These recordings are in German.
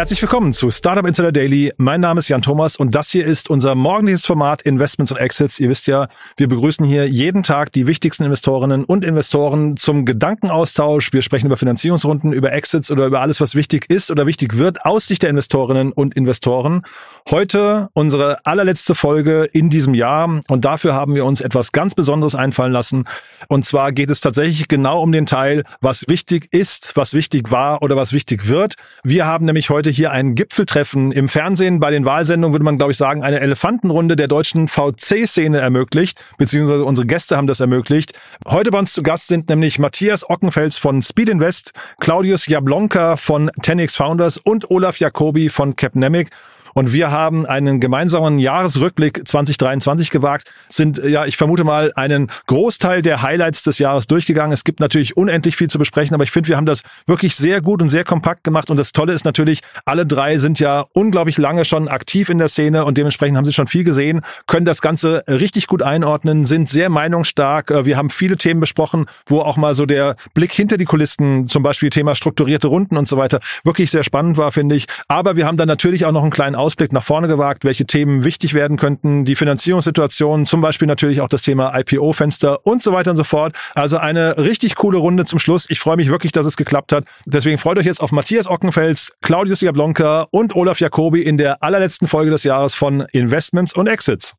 Herzlich willkommen zu Startup Insider Daily. Mein Name ist Jan Thomas und das hier ist unser morgendliches Format Investments und Exits. Ihr wisst ja, wir begrüßen hier jeden Tag die wichtigsten Investorinnen und Investoren zum Gedankenaustausch. Wir sprechen über Finanzierungsrunden, über Exits oder über alles, was wichtig ist oder wichtig wird aus Sicht der Investorinnen und Investoren. Heute unsere allerletzte Folge in diesem Jahr und dafür haben wir uns etwas ganz Besonderes einfallen lassen. Und zwar geht es tatsächlich genau um den Teil, was wichtig ist, was wichtig war oder was wichtig wird. Wir haben nämlich heute hier ein Gipfeltreffen im Fernsehen. Bei den Wahlsendungen würde man, glaube ich, sagen, eine Elefantenrunde der deutschen VC-Szene ermöglicht, beziehungsweise unsere Gäste haben das ermöglicht. Heute bei uns zu Gast sind nämlich Matthias Ockenfels von Speed Invest, Claudius Jablonka von 10x Founders und Olaf Jacobi von Capnemic. Und wir haben einen gemeinsamen Jahresrückblick 2023 gewagt, sind, ja, ich vermute mal, einen Großteil der Highlights des Jahres durchgegangen. Es gibt natürlich unendlich viel zu besprechen, aber ich finde, wir haben das wirklich sehr gut und sehr kompakt gemacht. Und das Tolle ist natürlich, alle drei sind ja unglaublich lange schon aktiv in der Szene und dementsprechend haben sie schon viel gesehen, können das Ganze richtig gut einordnen, sind sehr meinungsstark. Äh, wir haben viele Themen besprochen, wo auch mal so der Blick hinter die Kulissen, zum Beispiel Thema strukturierte Runden und so weiter, wirklich sehr spannend war, finde ich. Aber wir haben dann natürlich auch noch einen kleinen Ausblick nach vorne gewagt, welche Themen wichtig werden könnten, die Finanzierungssituation, zum Beispiel natürlich auch das Thema IPO-Fenster und so weiter und so fort. Also eine richtig coole Runde zum Schluss. Ich freue mich wirklich, dass es geklappt hat. Deswegen freut euch jetzt auf Matthias Ockenfels, Claudius Jablonka und Olaf Jacobi in der allerletzten Folge des Jahres von Investments und Exits.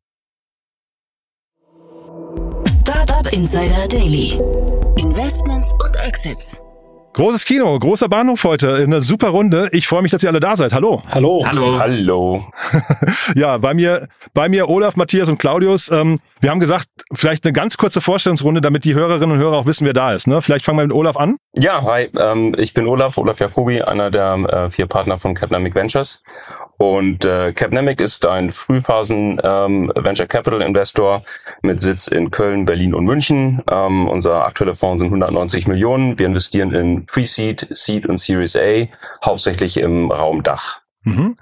Startup Insider Daily. Investments und Exits. Großes Kino, großer Bahnhof heute, eine super Runde. Ich freue mich, dass ihr alle da seid. Hallo. Hallo. Hallo. Hallo. ja, bei mir, bei mir Olaf, Matthias und Claudius. Ähm, wir haben gesagt, vielleicht eine ganz kurze Vorstellungsrunde, damit die Hörerinnen und Hörer auch wissen, wer da ist. Ne? Vielleicht fangen wir mit Olaf an. Ja, hi. Ähm, ich bin Olaf, Olaf Jacobi, einer der äh, vier Partner von Capnamic Ventures. Und äh, Capnamic ist ein Frühphasen ähm, Venture Capital Investor mit Sitz in Köln, Berlin und München. Ähm, unser aktueller Fonds sind 190 Millionen. Wir investieren in Pre-Seed, Seed und Series A, hauptsächlich im Raum Dach. Mhm.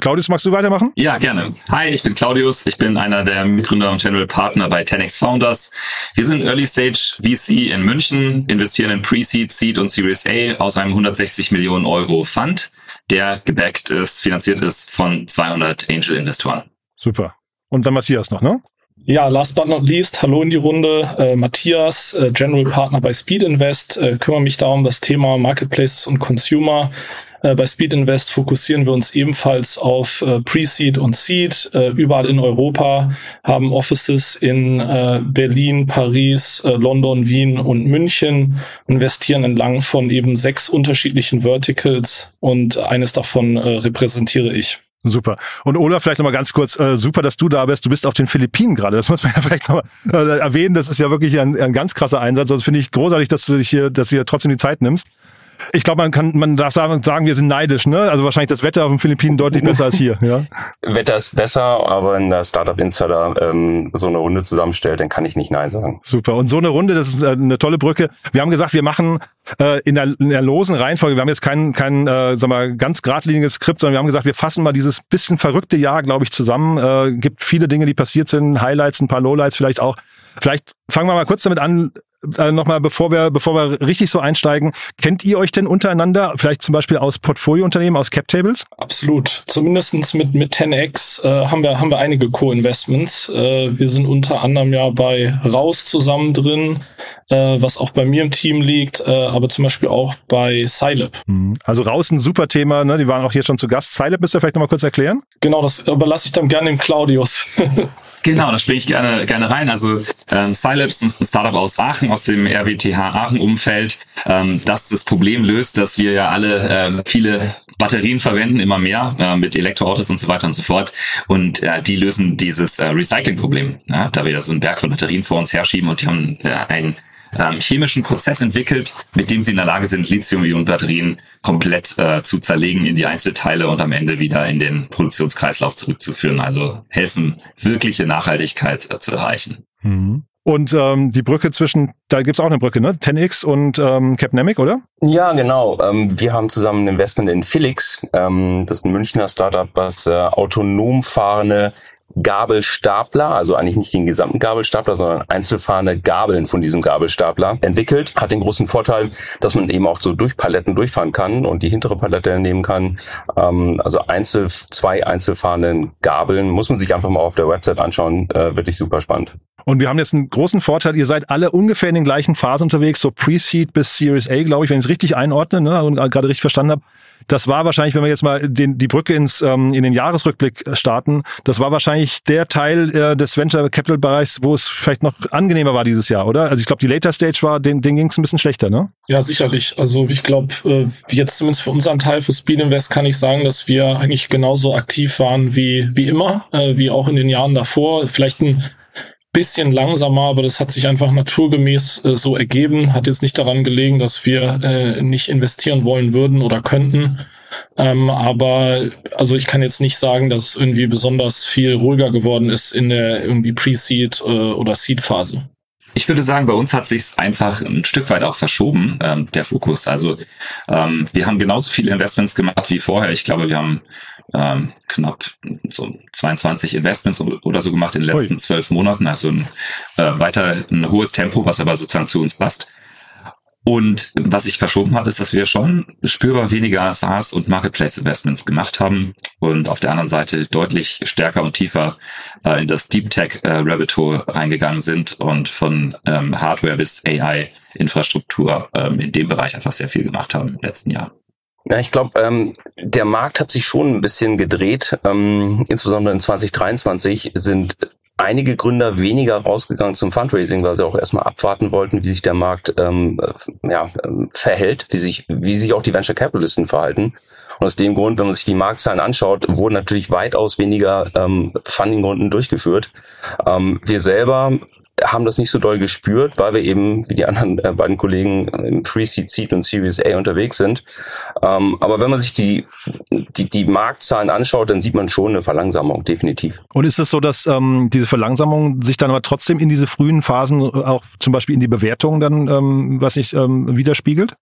Claudius, magst du weitermachen? Ja, gerne. Hi, ich bin Claudius. Ich bin einer der Mitgründer und General Partner bei 10x Founders. Wir sind Early Stage VC in München, investieren in Pre-Seed, Seed und Series A aus einem 160 Millionen Euro Fund, der gebackt ist, finanziert ist von 200 Angel-Investoren. Super. Und dann Matthias noch, ne? Ja, last but not least, hallo in die Runde. Äh, Matthias, äh, General Partner bei Speed Invest, äh, kümmere mich da um das Thema Marketplaces und Consumer. Äh, bei Speed Invest fokussieren wir uns ebenfalls auf äh, Pre-Seed und Seed. Äh, überall in Europa haben Offices in äh, Berlin, Paris, äh, London, Wien und München, investieren entlang von eben sechs unterschiedlichen Verticals und eines davon äh, repräsentiere ich. Super. Und Olaf, vielleicht nochmal ganz kurz, äh, super, dass du da bist. Du bist auf den Philippinen gerade. Das muss man ja vielleicht nochmal äh, erwähnen. Das ist ja wirklich ein, ein ganz krasser Einsatz. Also finde ich großartig, dass du dich hier, dass du hier trotzdem die Zeit nimmst. Ich glaube, man kann, man darf sagen, wir sind neidisch, ne? Also wahrscheinlich das Wetter auf den Philippinen deutlich besser als hier, ja? Wetter ist besser, aber wenn der Startup Insider ähm, so eine Runde zusammenstellt, dann kann ich nicht Nein sagen. Super. Und so eine Runde, das ist äh, eine tolle Brücke. Wir haben gesagt, wir machen äh, in, der, in der losen Reihenfolge, wir haben jetzt kein, kein äh, sag mal, ganz geradliniges Skript, sondern wir haben gesagt, wir fassen mal dieses bisschen verrückte Jahr, glaube ich, zusammen. Äh, gibt viele Dinge, die passiert sind, Highlights, ein paar Lowlights vielleicht auch. Vielleicht fangen wir mal kurz damit an, äh, nochmal, bevor wir, bevor wir richtig so einsteigen, kennt ihr euch denn untereinander, vielleicht zum Beispiel aus Portfoliounternehmen, aus Cap Tables? Absolut. Zumindestens mit, mit 10x äh, haben, wir, haben wir einige Co-Investments. Äh, wir sind unter anderem ja bei Raus zusammen drin, äh, was auch bei mir im Team liegt, äh, aber zum Beispiel auch bei Scilab. Hm. Also Raus ein super Thema, ne? die waren auch hier schon zu Gast. Scilab müsst ihr vielleicht nochmal kurz erklären? Genau, das überlasse ich dann gerne dem Claudius. Genau, da springe ich gerne, gerne rein. Also ähm, Scilabs, ein Startup aus Aachen, aus dem RWTH Aachen-Umfeld, ähm, das das Problem löst, dass wir ja alle ähm, viele Batterien verwenden, immer mehr äh, mit Elektroautos und so weiter und so fort. Und äh, die lösen dieses äh, Recycling-Problem, ja, da wir ja so einen Berg von Batterien vor uns herschieben und die haben äh, ein ähm, chemischen Prozess entwickelt, mit dem sie in der Lage sind, Lithium-Ionen-Batterien komplett äh, zu zerlegen in die Einzelteile und am Ende wieder in den Produktionskreislauf zurückzuführen. Also helfen, wirkliche Nachhaltigkeit äh, zu erreichen. Mhm. Und ähm, die Brücke zwischen, da gibt's auch eine Brücke, ne? 10x und ähm, Capnemic, oder? Ja, genau. Ähm, wir haben zusammen ein Investment in Felix. Ähm, das ist ein Münchner Startup, was äh, autonom fahrende Gabelstapler, also eigentlich nicht den gesamten Gabelstapler, sondern einzelfahrende Gabeln von diesem Gabelstapler entwickelt. Hat den großen Vorteil, dass man eben auch so durch Paletten durchfahren kann und die hintere Palette nehmen kann. Ähm, also einzel, zwei einzelfahrenden Gabeln muss man sich einfach mal auf der Website anschauen. Äh, wirklich super spannend. Und wir haben jetzt einen großen Vorteil, ihr seid alle ungefähr in den gleichen Phasen unterwegs, so Pre-Seed bis Series A, glaube ich, wenn ich es richtig einordne ne, und gerade richtig verstanden habe. Das war wahrscheinlich, wenn wir jetzt mal den, die Brücke ins, ähm, in den Jahresrückblick starten, das war wahrscheinlich der Teil äh, des Venture Capital Bereichs, wo es vielleicht noch angenehmer war dieses Jahr, oder? Also ich glaube, die Later Stage war, den, den ging es ein bisschen schlechter, ne? Ja, sicherlich. Also ich glaube, äh, jetzt zumindest für unseren Teil für Speed Invest kann ich sagen, dass wir eigentlich genauso aktiv waren wie, wie immer, äh, wie auch in den Jahren davor. Vielleicht ein bisschen langsamer, aber das hat sich einfach naturgemäß äh, so ergeben. Hat jetzt nicht daran gelegen, dass wir äh, nicht investieren wollen würden oder könnten. Ähm, aber also ich kann jetzt nicht sagen, dass es irgendwie besonders viel ruhiger geworden ist in der irgendwie Pre-Seed äh, oder Seed-Phase. Ich würde sagen, bei uns hat sich einfach ein Stück weit auch verschoben, ähm, der Fokus. Also ähm, wir haben genauso viele Investments gemacht wie vorher. Ich glaube, wir haben ähm, knapp so 22 Investments oder so gemacht in den letzten zwölf Monaten. Also ein, äh, weiter ein hohes Tempo, was aber sozusagen zu uns passt. Und was sich verschoben hat, ist, dass wir schon spürbar weniger SaaS und Marketplace Investments gemacht haben und auf der anderen Seite deutlich stärker und tiefer äh, in das Deep Tech äh, Rabbit Hole reingegangen sind und von ähm, Hardware bis AI Infrastruktur ähm, in dem Bereich einfach sehr viel gemacht haben im letzten Jahr. Ja, ich glaube, ähm, der Markt hat sich schon ein bisschen gedreht. Ähm, insbesondere in 2023 sind einige Gründer weniger rausgegangen zum Fundraising, weil sie auch erstmal abwarten wollten, wie sich der Markt ähm, ja, ähm, verhält, wie sich, wie sich auch die Venture Capitalisten verhalten. Und aus dem Grund, wenn man sich die Marktzahlen anschaut, wurden natürlich weitaus weniger ähm, Fundingrunden durchgeführt. Ähm, wir selber haben das nicht so doll gespürt, weil wir eben, wie die anderen äh, beiden Kollegen, im Pre-Seed, Seed und Series A unterwegs sind. Ähm, aber wenn man sich die, die, die Marktzahlen anschaut, dann sieht man schon eine Verlangsamung, definitiv. Und ist es so, dass ähm, diese Verlangsamung sich dann aber trotzdem in diese frühen Phasen auch zum Beispiel in die Bewertung dann, ähm, was nicht, ähm, widerspiegelt?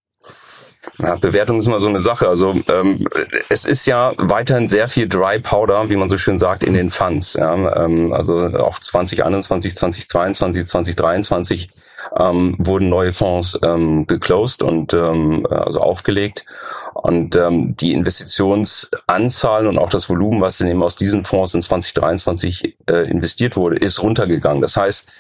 Ja, Bewertung ist immer so eine Sache. Also ähm, es ist ja weiterhin sehr viel Dry Powder, wie man so schön sagt, in den Funds. Ja? Ähm, also auch 2021, 2022, 2023 ähm, wurden neue Fonds ähm, geclosed und ähm, also aufgelegt. Und ähm, die Investitionsanzahl und auch das Volumen, was dann eben aus diesen Fonds in 2023 äh, investiert wurde, ist runtergegangen. Das heißt,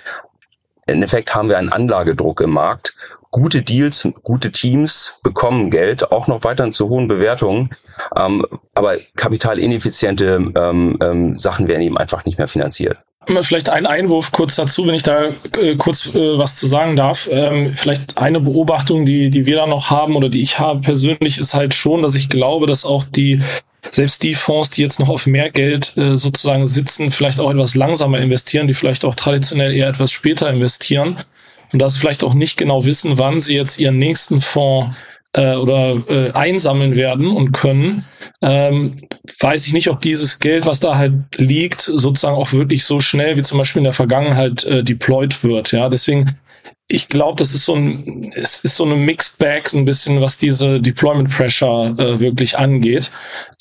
im Effekt haben wir einen Anlagedruck im Markt gute Deals, gute Teams bekommen Geld, auch noch weiterhin zu hohen Bewertungen. Ähm, aber kapitalineffiziente ähm, ähm, Sachen werden eben einfach nicht mehr finanziert. Vielleicht ein Einwurf kurz dazu, wenn ich da äh, kurz äh, was zu sagen darf. Ähm, vielleicht eine Beobachtung, die, die wir da noch haben oder die ich habe persönlich, ist halt schon, dass ich glaube, dass auch die selbst die Fonds, die jetzt noch auf mehr Geld äh, sozusagen sitzen, vielleicht auch etwas langsamer investieren, die vielleicht auch traditionell eher etwas später investieren und dass vielleicht auch nicht genau wissen, wann sie jetzt ihren nächsten Fonds äh, oder äh, einsammeln werden und können, ähm, weiß ich nicht, ob dieses Geld, was da halt liegt, sozusagen auch wirklich so schnell wie zum Beispiel in der Vergangenheit äh, deployed wird. Ja, deswegen ich glaube, das ist so ein, es ist so eine Mixed Bag, so ein bisschen, was diese Deployment Pressure äh, wirklich angeht.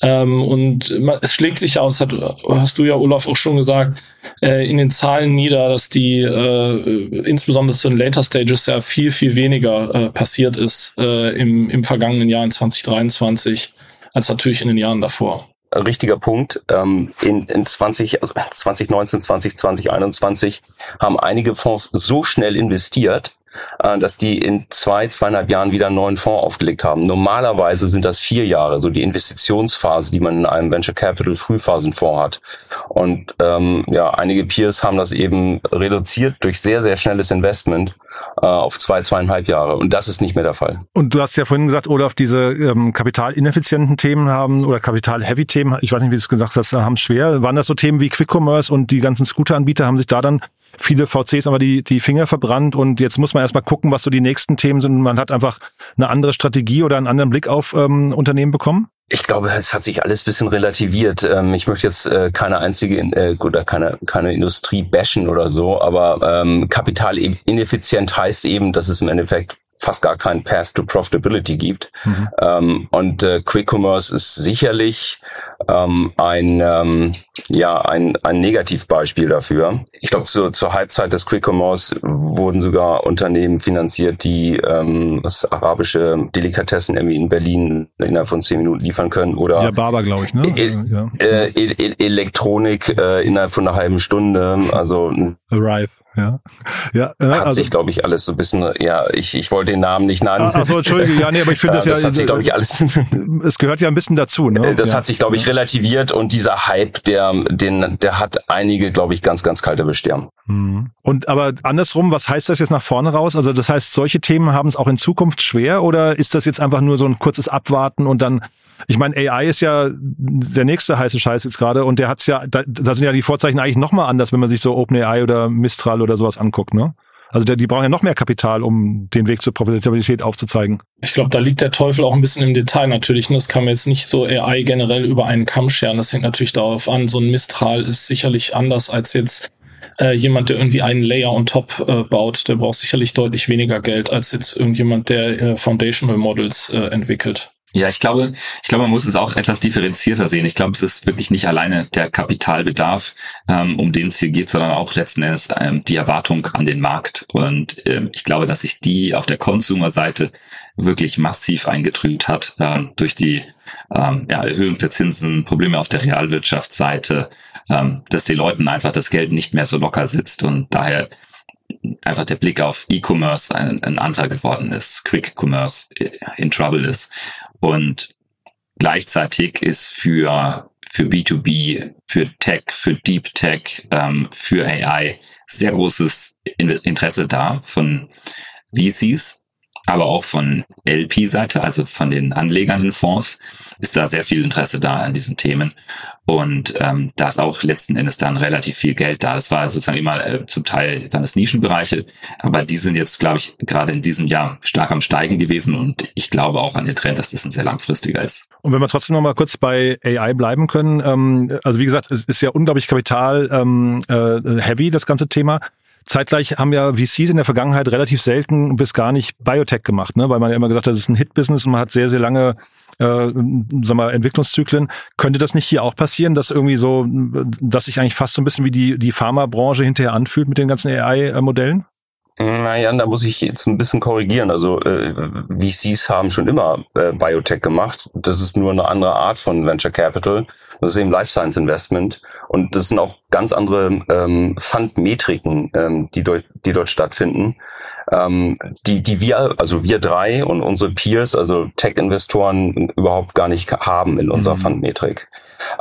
Ähm, und es schlägt sich aus, hat, hast du ja, Olaf, auch schon gesagt, äh, in den Zahlen nieder, dass die äh, insbesondere zu den Later Stages ja viel, viel weniger äh, passiert ist äh, im, im vergangenen Jahr in 2023 als natürlich in den Jahren davor richtiger Punkt. Ähm, in, in 20, also 2019, 2020, 2021 haben einige Fonds so schnell investiert, dass die in zwei, zweieinhalb Jahren wieder einen neuen Fonds aufgelegt haben. Normalerweise sind das vier Jahre, so die Investitionsphase, die man in einem Venture Capital Frühphasenfonds hat. Und ähm, ja, einige Peers haben das eben reduziert durch sehr, sehr schnelles Investment äh, auf zwei, zweieinhalb Jahre. Und das ist nicht mehr der Fall. Und du hast ja vorhin gesagt, Olaf, diese ähm, kapitalineffizienten Themen haben oder kapital-heavy-Themen, ich weiß nicht, wie du es gesagt hast, haben schwer. Waren das so Themen wie Quick Commerce und die ganzen Scooter-Anbieter haben sich da dann viele VCs aber die, die Finger verbrannt und jetzt muss man erstmal gucken, was so die nächsten Themen sind. Man hat einfach eine andere Strategie oder einen anderen Blick auf ähm, Unternehmen bekommen? Ich glaube, es hat sich alles bisschen relativiert. Ähm, ich möchte jetzt äh, keine einzige äh, oder keine, keine Industrie bashen oder so, aber ähm, kapitalineffizient heißt eben, dass es im Endeffekt fast gar keinen Path to Profitability gibt. Mhm. Ähm, und äh, Quick Commerce ist sicherlich ähm, ein, ähm, ja, ein, ein Negativbeispiel dafür. Ich glaube, zu, zur Halbzeit des Quick Commerce wurden sogar Unternehmen finanziert, die ähm, das arabische Delikatessen irgendwie in Berlin innerhalb von zehn Minuten liefern können oder ja, Barber, glaube ich, ne? E ja. äh, e e Elektronik äh, innerhalb von einer halben Stunde. Also Arrive. Ja, ja äh, hat also, sich, glaube ich, alles so ein bisschen, ja, ich, ich wollte den Namen nicht nennen. Ach so, Entschuldige, ja, nee, aber ich finde das ja. Das hat sich, glaube ich, alles. es gehört ja ein bisschen dazu, ne? Das ja. hat sich, glaube ich, relativiert und dieser Hype, der, den, der hat einige, glaube ich, ganz, ganz kalte Bestirn. Mhm. Und aber andersrum, was heißt das jetzt nach vorne raus? Also das heißt, solche Themen haben es auch in Zukunft schwer oder ist das jetzt einfach nur so ein kurzes Abwarten und dann ich meine, AI ist ja der nächste heiße Scheiß jetzt gerade und der hat's ja, da, da sind ja die Vorzeichen eigentlich nochmal anders, wenn man sich so OpenAI oder Mistral oder sowas anguckt, ne? Also der, die brauchen ja noch mehr Kapital, um den Weg zur Profitabilität aufzuzeigen. Ich glaube, da liegt der Teufel auch ein bisschen im Detail natürlich. Und das kann man jetzt nicht so AI generell über einen Kamm scheren. Das hängt natürlich darauf an. So ein Mistral ist sicherlich anders als jetzt äh, jemand, der irgendwie einen Layer on top äh, baut. Der braucht sicherlich deutlich weniger Geld als jetzt irgendjemand, der äh, Foundational Models äh, entwickelt. Ja, ich glaube, ich glaube, man muss es auch etwas differenzierter sehen. Ich glaube, es ist wirklich nicht alleine der Kapitalbedarf, ähm, um den es hier geht, sondern auch letzten Endes ähm, die Erwartung an den Markt. Und ähm, ich glaube, dass sich die auf der Consumer-Seite wirklich massiv eingetrübt hat ähm, durch die ähm, ja, Erhöhung der Zinsen, Probleme auf der Realwirtschaftsseite, ähm, dass die Leuten einfach das Geld nicht mehr so locker sitzt und daher einfach der Blick auf E-Commerce ein, ein anderer geworden ist, Quick Commerce in Trouble ist. Und gleichzeitig ist für, für B2B, für Tech, für Deep Tech, ähm, für AI sehr großes Interesse da von VCs, aber auch von LP-Seite, also von den Anlegern in Fonds, ist da sehr viel Interesse da an diesen Themen. Und ähm, da ist auch letzten Endes dann relativ viel Geld da. Das war sozusagen immer äh, zum Teil dann das Nischenbereiche, aber die sind jetzt, glaube ich, gerade in diesem Jahr stark am Steigen gewesen und ich glaube auch an den Trend, dass das ein sehr langfristiger ist. Und wenn wir trotzdem noch mal kurz bei AI bleiben können, ähm, also wie gesagt, es ist ja unglaublich kapital ähm, äh, heavy, das ganze Thema. Zeitgleich haben ja VCs in der Vergangenheit relativ selten bis gar nicht Biotech gemacht, ne? weil man ja immer gesagt hat, das ist ein Hit-Business und man hat sehr, sehr lange äh, sag mal, Entwicklungszyklen. Könnte das nicht hier auch passieren, dass irgendwie so, dass sich eigentlich fast so ein bisschen wie die, die Pharmabranche hinterher anfühlt mit den ganzen AI-Modellen? Naja, da muss ich jetzt ein bisschen korrigieren. Also äh, VCs haben schon immer äh, Biotech gemacht. Das ist nur eine andere Art von Venture Capital. Das ist eben Life Science Investment. Und das sind auch ganz andere ähm, Fundmetriken, ähm, die, dort, die dort stattfinden, ähm, die, die wir, also wir drei und unsere Peers, also Tech-Investoren überhaupt gar nicht haben in unserer mhm. Fundmetrik.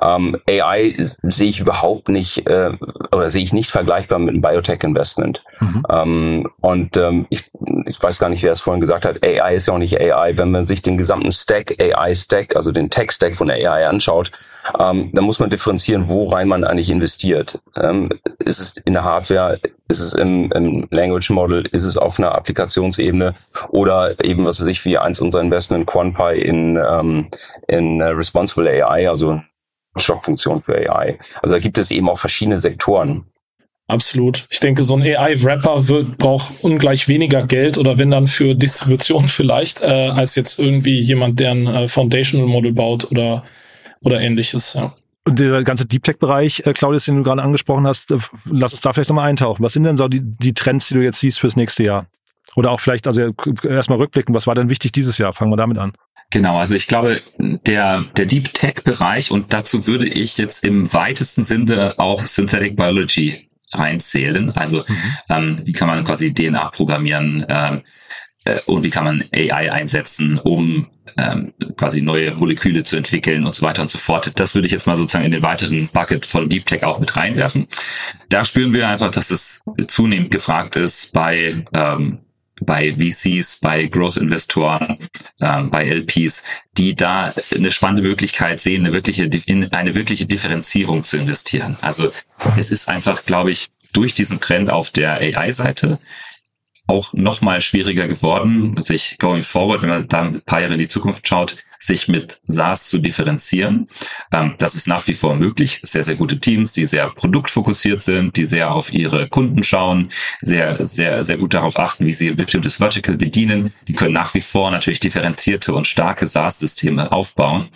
Ähm, AI sehe ich überhaupt nicht äh, oder sehe ich nicht vergleichbar mit einem Biotech-Investment. Mhm. Ähm, und ähm, ich, ich weiß gar nicht, wer es vorhin gesagt hat, AI ist ja auch nicht AI. Wenn man sich den gesamten Stack, AI-Stack, also den Tech-Stack von der AI anschaut, ähm, dann muss man differenzieren, wo rein man eigentlich investiert. Ähm, ist es in der Hardware, ist es im, im Language Model, ist es auf einer Applikationsebene oder eben, was weiß ich, wie eins unserer Investment QuantPy in, ähm, in uh, Responsible AI, also Schockfunktion für AI. Also da gibt es eben auch verschiedene Sektoren. Absolut. Ich denke, so ein AI-Wrapper braucht ungleich weniger Geld oder wenn dann für Distribution vielleicht, äh, als jetzt irgendwie jemand, der ein äh, Foundational Model baut oder, oder ähnliches. Ja. Und der ganze Deep Tech-Bereich, äh, Claudius, den du gerade angesprochen hast, äh, lass uns da vielleicht nochmal eintauchen. Was sind denn so die, die Trends, die du jetzt siehst fürs nächste Jahr? Oder auch vielleicht, also erstmal rückblicken, was war denn wichtig dieses Jahr? Fangen wir damit an. Genau, also ich glaube, der, der Deep Tech-Bereich und dazu würde ich jetzt im weitesten Sinne auch Synthetic Biology reinzählen. Also mhm. ähm, wie kann man quasi DNA programmieren ähm, äh, und wie kann man AI einsetzen, um ähm, quasi neue Moleküle zu entwickeln und so weiter und so fort. Das würde ich jetzt mal sozusagen in den weiteren Bucket von Deep Tech auch mit reinwerfen. Da spüren wir einfach, dass es zunehmend gefragt ist bei ähm, bei VCs, bei Growth-Investoren, ähm, bei LPs, die da eine spannende Möglichkeit sehen, eine wirkliche, in eine wirkliche Differenzierung zu investieren. Also es ist einfach, glaube ich, durch diesen Trend auf der AI-Seite auch noch mal schwieriger geworden, sich going forward, wenn man da ein paar Jahre in die Zukunft schaut, sich mit SaaS zu differenzieren. Ähm, das ist nach wie vor möglich. Sehr, sehr gute Teams, die sehr produktfokussiert sind, die sehr auf ihre Kunden schauen, sehr, sehr, sehr gut darauf achten, wie sie ein bestimmtes Vertical bedienen. Die können nach wie vor natürlich differenzierte und starke SaaS-Systeme aufbauen.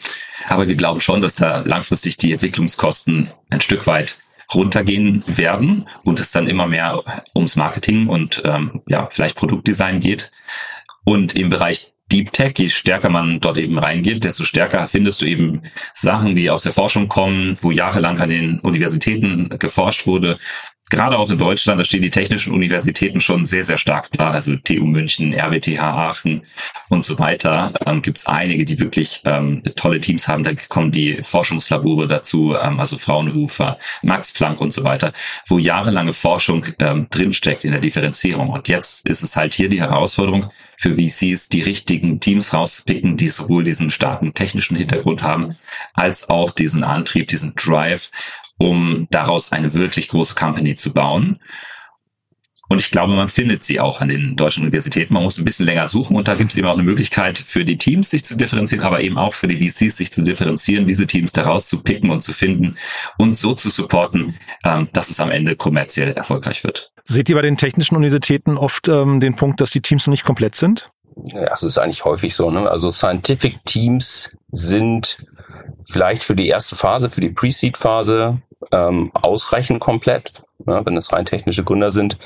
Aber wir glauben schon, dass da langfristig die Entwicklungskosten ein Stück weit runtergehen werden und es dann immer mehr ums Marketing und ähm, ja vielleicht Produktdesign geht. Und im Bereich Deep Tech, je stärker man dort eben reingeht, desto stärker findest du eben Sachen, die aus der Forschung kommen, wo jahrelang an den Universitäten geforscht wurde, gerade auch in Deutschland, da stehen die technischen Universitäten schon sehr, sehr stark da. Also TU München, RWTH Aachen und so weiter. Ähm, Gibt es einige, die wirklich ähm, tolle Teams haben. Da kommen die Forschungslabore dazu, ähm, also Fraunhofer, Max Planck und so weiter, wo jahrelange Forschung ähm, drinsteckt in der Differenzierung. Und jetzt ist es halt hier die Herausforderung für VCs, die richtigen Teams rauspicken, die sowohl diesen starken technischen Hintergrund haben, als auch diesen Antrieb, diesen Drive um daraus eine wirklich große Company zu bauen. Und ich glaube, man findet sie auch an den deutschen Universitäten. Man muss ein bisschen länger suchen und da gibt es eben auch eine Möglichkeit für die Teams, sich zu differenzieren, aber eben auch für die VCs, sich zu differenzieren, diese Teams daraus zu picken und zu finden und so zu supporten, ähm, dass es am Ende kommerziell erfolgreich wird. Seht ihr bei den technischen Universitäten oft ähm, den Punkt, dass die Teams noch nicht komplett sind? Ja, es ist eigentlich häufig so. Ne? Also Scientific Teams sind vielleicht für die erste Phase, für die Pre-Seed-Phase ähm, ausreichend komplett, ne, wenn es rein technische Gründer sind.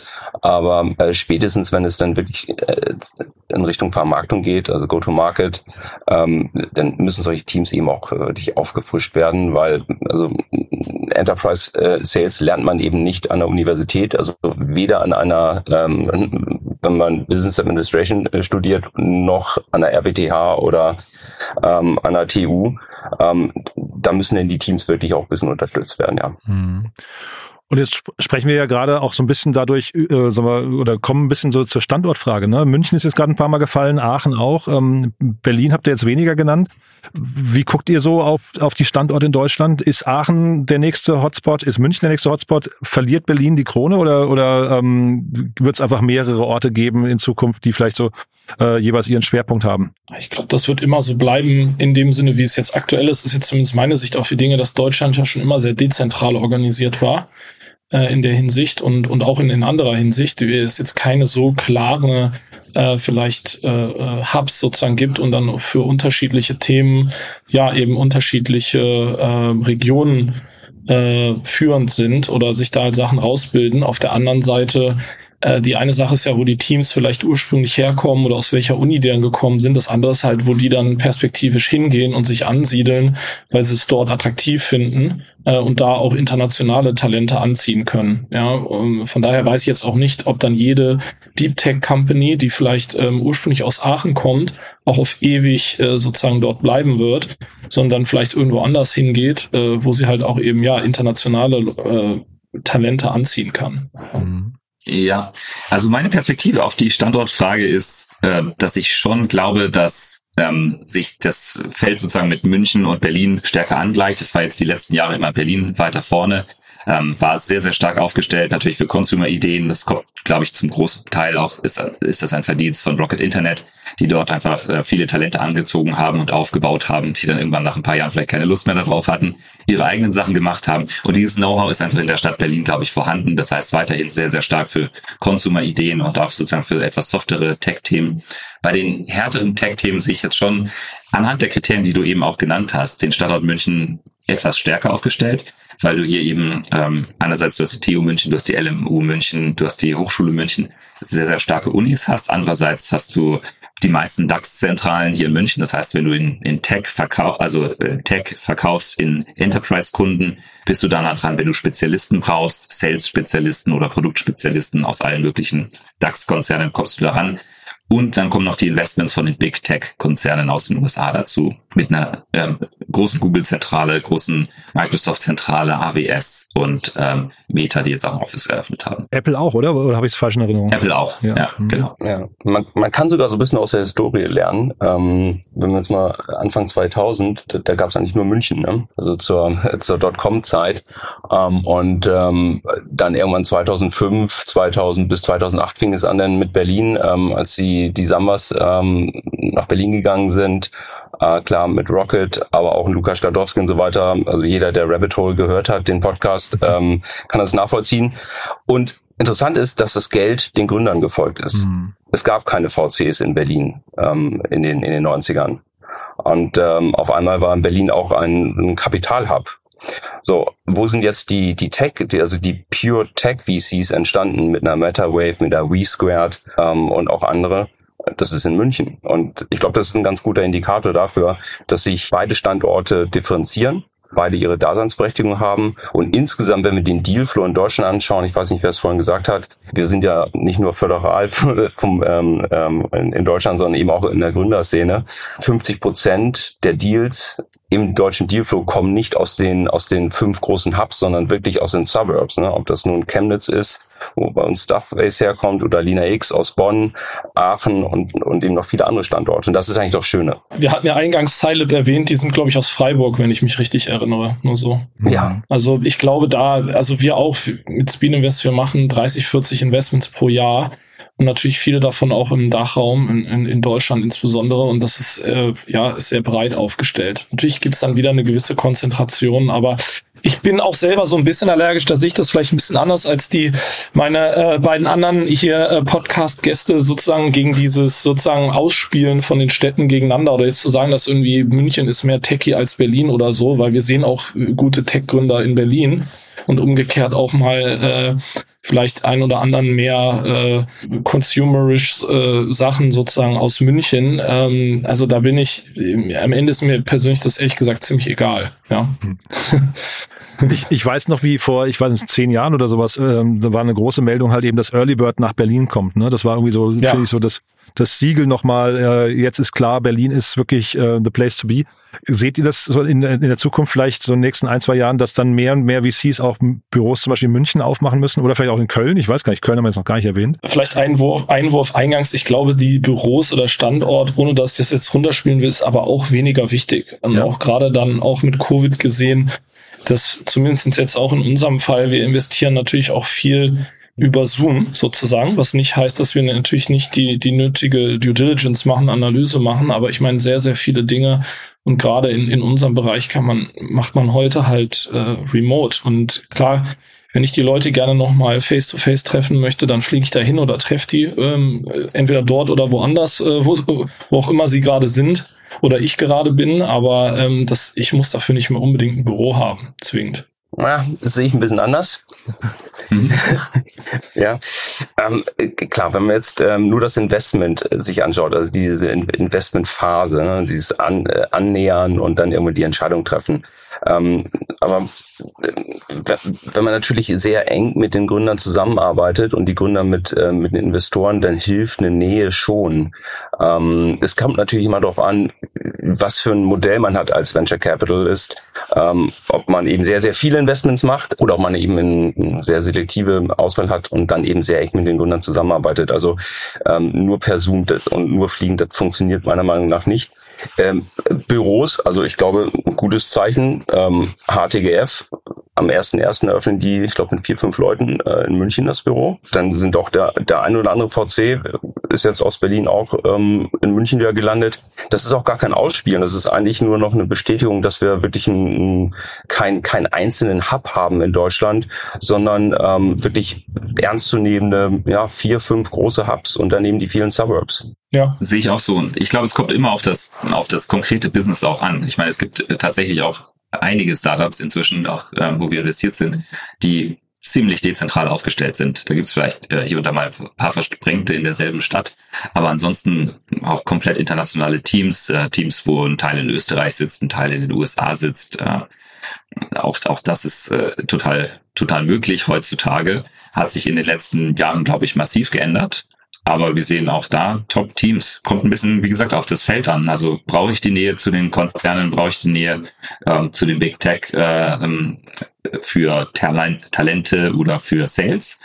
Aber äh, spätestens, wenn es dann wirklich äh, in Richtung Vermarktung geht, also Go-to-Market, ähm, dann müssen solche Teams eben auch äh, wirklich aufgefrischt werden, weil also Enterprise äh, Sales lernt man eben nicht an der Universität, also weder an einer, ähm, wenn man Business Administration äh, studiert, noch an der RWTH oder ähm, an der TU. Ähm, da müssen denn die Teams wirklich auch ein bisschen unterstützt werden, ja. Mhm. Und jetzt sprechen wir ja gerade auch so ein bisschen dadurch, äh, sagen wir, oder kommen ein bisschen so zur Standortfrage. Ne? München ist jetzt gerade ein paar Mal gefallen, Aachen auch. Ähm, Berlin habt ihr jetzt weniger genannt. Wie guckt ihr so auf, auf die Standorte in Deutschland? Ist Aachen der nächste Hotspot? Ist München der nächste Hotspot? Verliert Berlin die Krone oder, oder ähm, wird es einfach mehrere Orte geben in Zukunft, die vielleicht so äh, jeweils ihren Schwerpunkt haben? Ich glaube, das wird immer so bleiben in dem Sinne, wie es jetzt aktuell ist. Das ist jetzt zumindest meine Sicht auf die Dinge, dass Deutschland ja schon immer sehr dezentral organisiert war äh, in der Hinsicht und, und auch in, in anderer Hinsicht. Es jetzt keine so klare äh, vielleicht äh, äh, Hubs sozusagen gibt und dann für unterschiedliche Themen ja eben unterschiedliche äh, Regionen äh, führend sind oder sich da halt Sachen rausbilden. Auf der anderen Seite äh, die eine Sache ist ja, wo die Teams vielleicht ursprünglich herkommen oder aus welcher Uni die dann gekommen sind. Das andere ist halt, wo die dann perspektivisch hingehen und sich ansiedeln, weil sie es dort attraktiv finden äh, und da auch internationale Talente anziehen können. Ja, und von daher weiß ich jetzt auch nicht, ob dann jede Deep Tech Company, die vielleicht ähm, ursprünglich aus Aachen kommt, auch auf ewig äh, sozusagen dort bleiben wird, sondern vielleicht irgendwo anders hingeht, äh, wo sie halt auch eben ja internationale äh, Talente anziehen kann. Mhm. Ja, also meine Perspektive auf die Standortfrage ist, äh, dass ich schon glaube, dass ähm, sich das Feld sozusagen mit München und Berlin stärker angleicht. Das war jetzt die letzten Jahre immer Berlin weiter vorne ähm, war sehr, sehr stark aufgestellt, natürlich für Consumer-Ideen. Das kommt, glaube ich, zum großen Teil auch, ist, ist das ein Verdienst von Rocket Internet, die dort einfach äh, viele Talente angezogen haben und aufgebaut haben, die dann irgendwann nach ein paar Jahren vielleicht keine Lust mehr darauf hatten, ihre eigenen Sachen gemacht haben. Und dieses Know-how ist einfach in der Stadt Berlin, glaube ich, vorhanden. Das heißt weiterhin sehr, sehr stark für Consumer-Ideen und auch sozusagen für etwas softere Tech-Themen. Bei den härteren Tech-Themen sehe ich jetzt schon anhand der Kriterien, die du eben auch genannt hast, den Standort München etwas stärker aufgestellt weil du hier eben ähm, einerseits du hast die TU München, du hast die LMU München, du hast die Hochschule München, sehr, sehr starke Unis hast. Andererseits hast du die meisten DAX-Zentralen hier in München. Das heißt, wenn du in, in Tech verkaufst, also äh, Tech verkaufst in Enterprise-Kunden, bist du dann dran, wenn du Spezialisten brauchst, Sales-Spezialisten oder Produktspezialisten aus allen möglichen DAX-Konzernen kommst du daran. Und dann kommen noch die Investments von den Big Tech-Konzernen aus den USA dazu. Mit einer ähm, großen Google-Zentrale, großen Microsoft-Zentrale, AWS und ähm, Meta, die jetzt auch ein Office eröffnet haben. Apple auch, oder? Oder habe ich es falsch in Erinnerung? Apple auch, ja, ja mhm. genau. Ja. Man, man kann sogar so ein bisschen aus der Historie lernen. Ähm, wenn wir jetzt mal Anfang 2000, da, da gab es eigentlich nur München, ne? also zur, zur Dotcom-Zeit. Ähm, und ähm, dann irgendwann 2005, 2000 bis 2008 fing es an dann mit Berlin, ähm, als die die, Sambas ähm, nach Berlin gegangen sind. äh, klar mit Rocket, aber auch Lukas Skadowski und so weiter. Also jeder, der Rabbit Hole gehört hat, den Podcast, ähm, kann das nachvollziehen. Und interessant ist, dass das Geld den Gründern gefolgt ist. Mhm. Es gab keine VCs in Berlin ähm, in, den, in den 90ern. Und ähm, auf einmal war in Berlin auch ein, ein Kapitalhub. So, wo sind jetzt die, die Tech, die, also die Pure Tech VCs entstanden mit einer MetaWave, mit der WeSquared ähm, und auch andere? Das ist in München. Und ich glaube, das ist ein ganz guter Indikator dafür, dass sich beide Standorte differenzieren beide ihre Daseinsberechtigung haben. Und insgesamt, wenn wir den Dealflow in Deutschland anschauen, ich weiß nicht, wer es vorhin gesagt hat, wir sind ja nicht nur föderal vom, ähm, ähm, in Deutschland, sondern eben auch in der Gründerszene. 50 Prozent der Deals im deutschen Dealflow kommen nicht aus den, aus den fünf großen Hubs, sondern wirklich aus den Suburbs. Ne? Ob das nun Chemnitz ist, wo bei uns Stuffbase herkommt, oder Lina X aus Bonn, Aachen und, und eben noch viele andere Standorte. Und das ist eigentlich doch Schöne. Wir hatten ja eingangs Scilab erwähnt, die sind, glaube ich, aus Freiburg, wenn ich mich richtig erinnere. Nur so. Ja. Also ich glaube da, also wir auch mit Speed Invest, wir machen 30, 40 Investments pro Jahr und natürlich viele davon auch im Dachraum, in, in, in Deutschland insbesondere. Und das ist äh, ja sehr breit aufgestellt. Natürlich gibt es dann wieder eine gewisse Konzentration, aber ich bin auch selber so ein bisschen allergisch, da sehe ich das vielleicht ein bisschen anders als die meine äh, beiden anderen hier äh, Podcast-Gäste sozusagen gegen dieses sozusagen Ausspielen von den Städten gegeneinander oder jetzt zu sagen, dass irgendwie München ist mehr Techie als Berlin oder so, weil wir sehen auch gute Tech-Gründer in Berlin und umgekehrt auch mal äh, vielleicht ein oder anderen mehr äh, consumerish äh, Sachen sozusagen aus München. Ähm, also da bin ich, am Ende ist mir persönlich das ehrlich gesagt ziemlich egal. Ja. Ich, ich weiß noch, wie vor, ich weiß nicht, zehn Jahren oder sowas, ähm, da war eine große Meldung halt eben, dass Early Bird nach Berlin kommt. Ne? Das war irgendwie so, ja. finde ich, so das, das Siegel nochmal, äh, jetzt ist klar, Berlin ist wirklich äh, the place to be. Seht ihr das so in, in der Zukunft vielleicht so in den nächsten ein, zwei Jahren, dass dann mehr und mehr VCs auch Büros zum Beispiel in München aufmachen müssen oder vielleicht auch in Köln? Ich weiß gar nicht, Köln haben wir jetzt noch gar nicht erwähnt. Vielleicht Einwurf, Einwurf eingangs. Ich glaube, die Büros oder Standort, ohne dass ich das jetzt runterspielen will, ist aber auch weniger wichtig. Und ja. auch gerade dann auch mit Covid gesehen, dass zumindest jetzt auch in unserem Fall, wir investieren natürlich auch viel über Zoom sozusagen, was nicht heißt, dass wir natürlich nicht die, die nötige Due Diligence machen, Analyse machen, aber ich meine sehr, sehr viele Dinge und gerade in, in unserem Bereich kann man, macht man heute halt äh, remote. Und klar, wenn ich die Leute gerne nochmal face-to-face treffen möchte, dann fliege ich da hin oder treffe die, ähm, entweder dort oder woanders, äh, wo, wo auch immer sie gerade sind oder ich gerade bin, aber ähm, das, ich muss dafür nicht mehr unbedingt ein Büro haben, zwingend. Ja, das sehe ich ein bisschen anders. Ja, ähm, klar, wenn man jetzt ähm, nur das Investment äh, sich anschaut, also diese In Investmentphase, ne, dieses An äh, Annähern und dann irgendwie die Entscheidung treffen. Ähm, aber wenn man natürlich sehr eng mit den Gründern zusammenarbeitet und die Gründer mit, äh, mit den Investoren, dann hilft eine Nähe schon. Ähm, es kommt natürlich immer darauf an, was für ein Modell man hat als Venture Capitalist, ähm, ob man eben sehr, sehr viele Investments macht oder ob man eben eine sehr selektive Auswahl hat und dann eben sehr eng mit den Gründern zusammenarbeitet. Also ähm, nur per Zoom das und nur fliegen, das funktioniert meiner Meinung nach nicht. Ähm, Büros, also ich glaube, ein gutes Zeichen. Ähm, HTGF, am 1.1. eröffnen die, ich glaube, mit vier, fünf Leuten äh, in München das Büro. Dann sind auch der, der eine oder andere VC, ist jetzt aus Berlin auch ähm, in München wieder gelandet. Das ist auch gar kein Ausspielen. Das ist eigentlich nur noch eine Bestätigung, dass wir wirklich einen, kein, keinen einzelnen Hub haben in Deutschland, sondern ähm, wirklich ernstzunehmende, ja, vier, fünf große Hubs und daneben die vielen Suburbs. Ja. Sehe ich auch so. Und ich glaube, es kommt immer auf das, auf das konkrete Business auch an. Ich meine, es gibt tatsächlich auch einige Startups inzwischen, auch äh, wo wir investiert sind, die ziemlich dezentral aufgestellt sind. Da gibt's vielleicht äh, hier und da mal ein paar Versprengte in derselben Stadt, aber ansonsten auch komplett internationale Teams, äh, Teams, wo ein Teil in Österreich sitzt, ein Teil in den USA sitzt. Äh, auch, auch das ist äh, total, total möglich heutzutage. Hat sich in den letzten Jahren, glaube ich, massiv geändert. Aber wir sehen auch da Top-Teams. Kommt ein bisschen, wie gesagt, auf das Feld an. Also brauche ich die Nähe zu den Konzernen, brauche ich die Nähe ähm, zu den Big Tech äh, ähm, für Talent, Talente oder für Sales?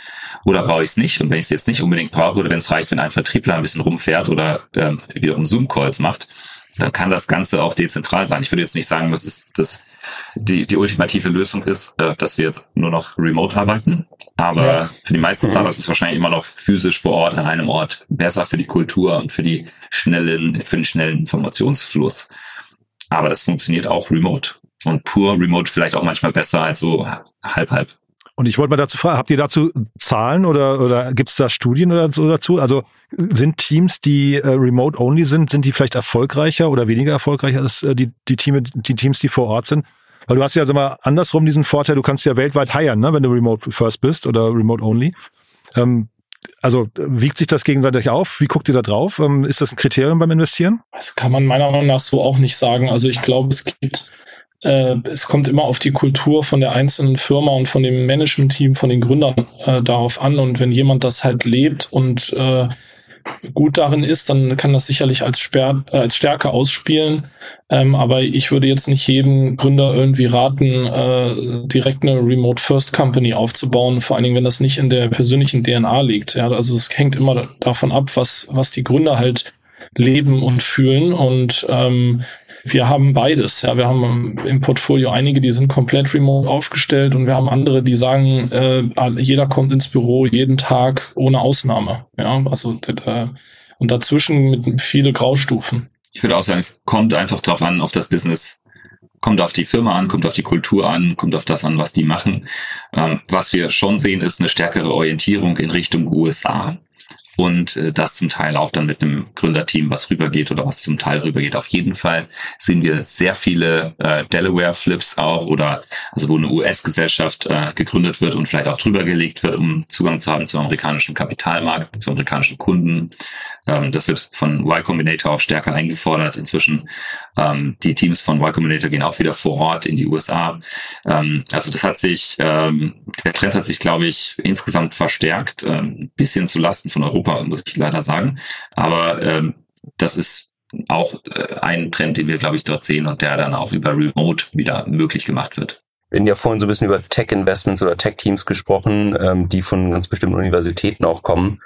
Oder brauche ich es nicht? Und wenn ich es jetzt nicht unbedingt brauche oder wenn es reicht, wenn ein Vertriebler ein bisschen rumfährt oder ähm, wiederum Zoom-Calls macht, dann kann das Ganze auch dezentral sein. Ich würde jetzt nicht sagen, dass es das die, die ultimative Lösung ist, äh, dass wir jetzt nur noch remote arbeiten. Aber ja. für die meisten Startups ist wahrscheinlich immer noch physisch vor Ort an einem Ort besser für die Kultur und für die schnellen, für den schnellen Informationsfluss. aber das funktioniert auch remote. Und pur remote vielleicht auch manchmal besser als so halb, halb. Und ich wollte mal dazu fragen, habt ihr dazu Zahlen oder, oder gibt es da Studien oder so dazu? Also sind Teams, die äh, remote-only sind, sind die vielleicht erfolgreicher oder weniger erfolgreich als äh, die, die, Team, die Teams, die vor Ort sind? Weil du hast ja also mal andersrum diesen Vorteil, du kannst ja weltweit hiren, ne, wenn du remote first bist oder remote only. Ähm, also wiegt sich das gegenseitig auf? Wie guckt ihr da drauf? Ähm, ist das ein Kriterium beim Investieren? Das kann man meiner Meinung nach so auch nicht sagen. Also ich glaube, es gibt äh, es kommt immer auf die Kultur von der einzelnen Firma und von dem Management-Team, von den Gründern äh, darauf an. Und wenn jemand das halt lebt und äh, gut darin ist, dann kann das sicherlich als, Sper äh, als Stärke ausspielen. Ähm, aber ich würde jetzt nicht jedem Gründer irgendwie raten, äh, direkt eine Remote First Company aufzubauen, vor allen Dingen, wenn das nicht in der persönlichen DNA liegt. Ja, also es hängt immer davon ab, was, was die Gründer halt leben und fühlen. Und ähm, wir haben beides. Ja, wir haben im Portfolio einige, die sind komplett remote aufgestellt und wir haben andere, die sagen, äh, jeder kommt ins Büro jeden Tag ohne Ausnahme. Ja, also äh, und dazwischen mit viele Graustufen. Ich würde auch sagen, es kommt einfach drauf an, auf das Business kommt auf die Firma an, kommt auf die Kultur an, kommt auf das an, was die machen. Ähm, was wir schon sehen, ist eine stärkere Orientierung in Richtung USA und äh, das zum Teil auch dann mit einem Gründerteam, was rübergeht oder was zum Teil rübergeht. Auf jeden Fall sehen wir sehr viele äh, Delaware-Flips auch oder also wo eine US-Gesellschaft äh, gegründet wird und vielleicht auch drüber gelegt wird, um Zugang zu haben zum amerikanischen Kapitalmarkt, zu amerikanischen Kunden. Ähm, das wird von Y Combinator auch stärker eingefordert. Inzwischen ähm, die Teams von Y Combinator gehen auch wieder vor Ort in die USA. Ähm, also das hat sich, ähm, der Trend hat sich, glaube ich, insgesamt verstärkt, ähm, bisschen zu Lasten von Europa Europa, muss ich leider sagen. Aber ähm, das ist auch äh, ein Trend, den wir, glaube ich, dort sehen und der dann auch über Remote wieder möglich gemacht wird. Wir haben ja vorhin so ein bisschen über Tech-Investments oder Tech-Teams gesprochen, ähm, die von ganz bestimmten Universitäten auch kommen.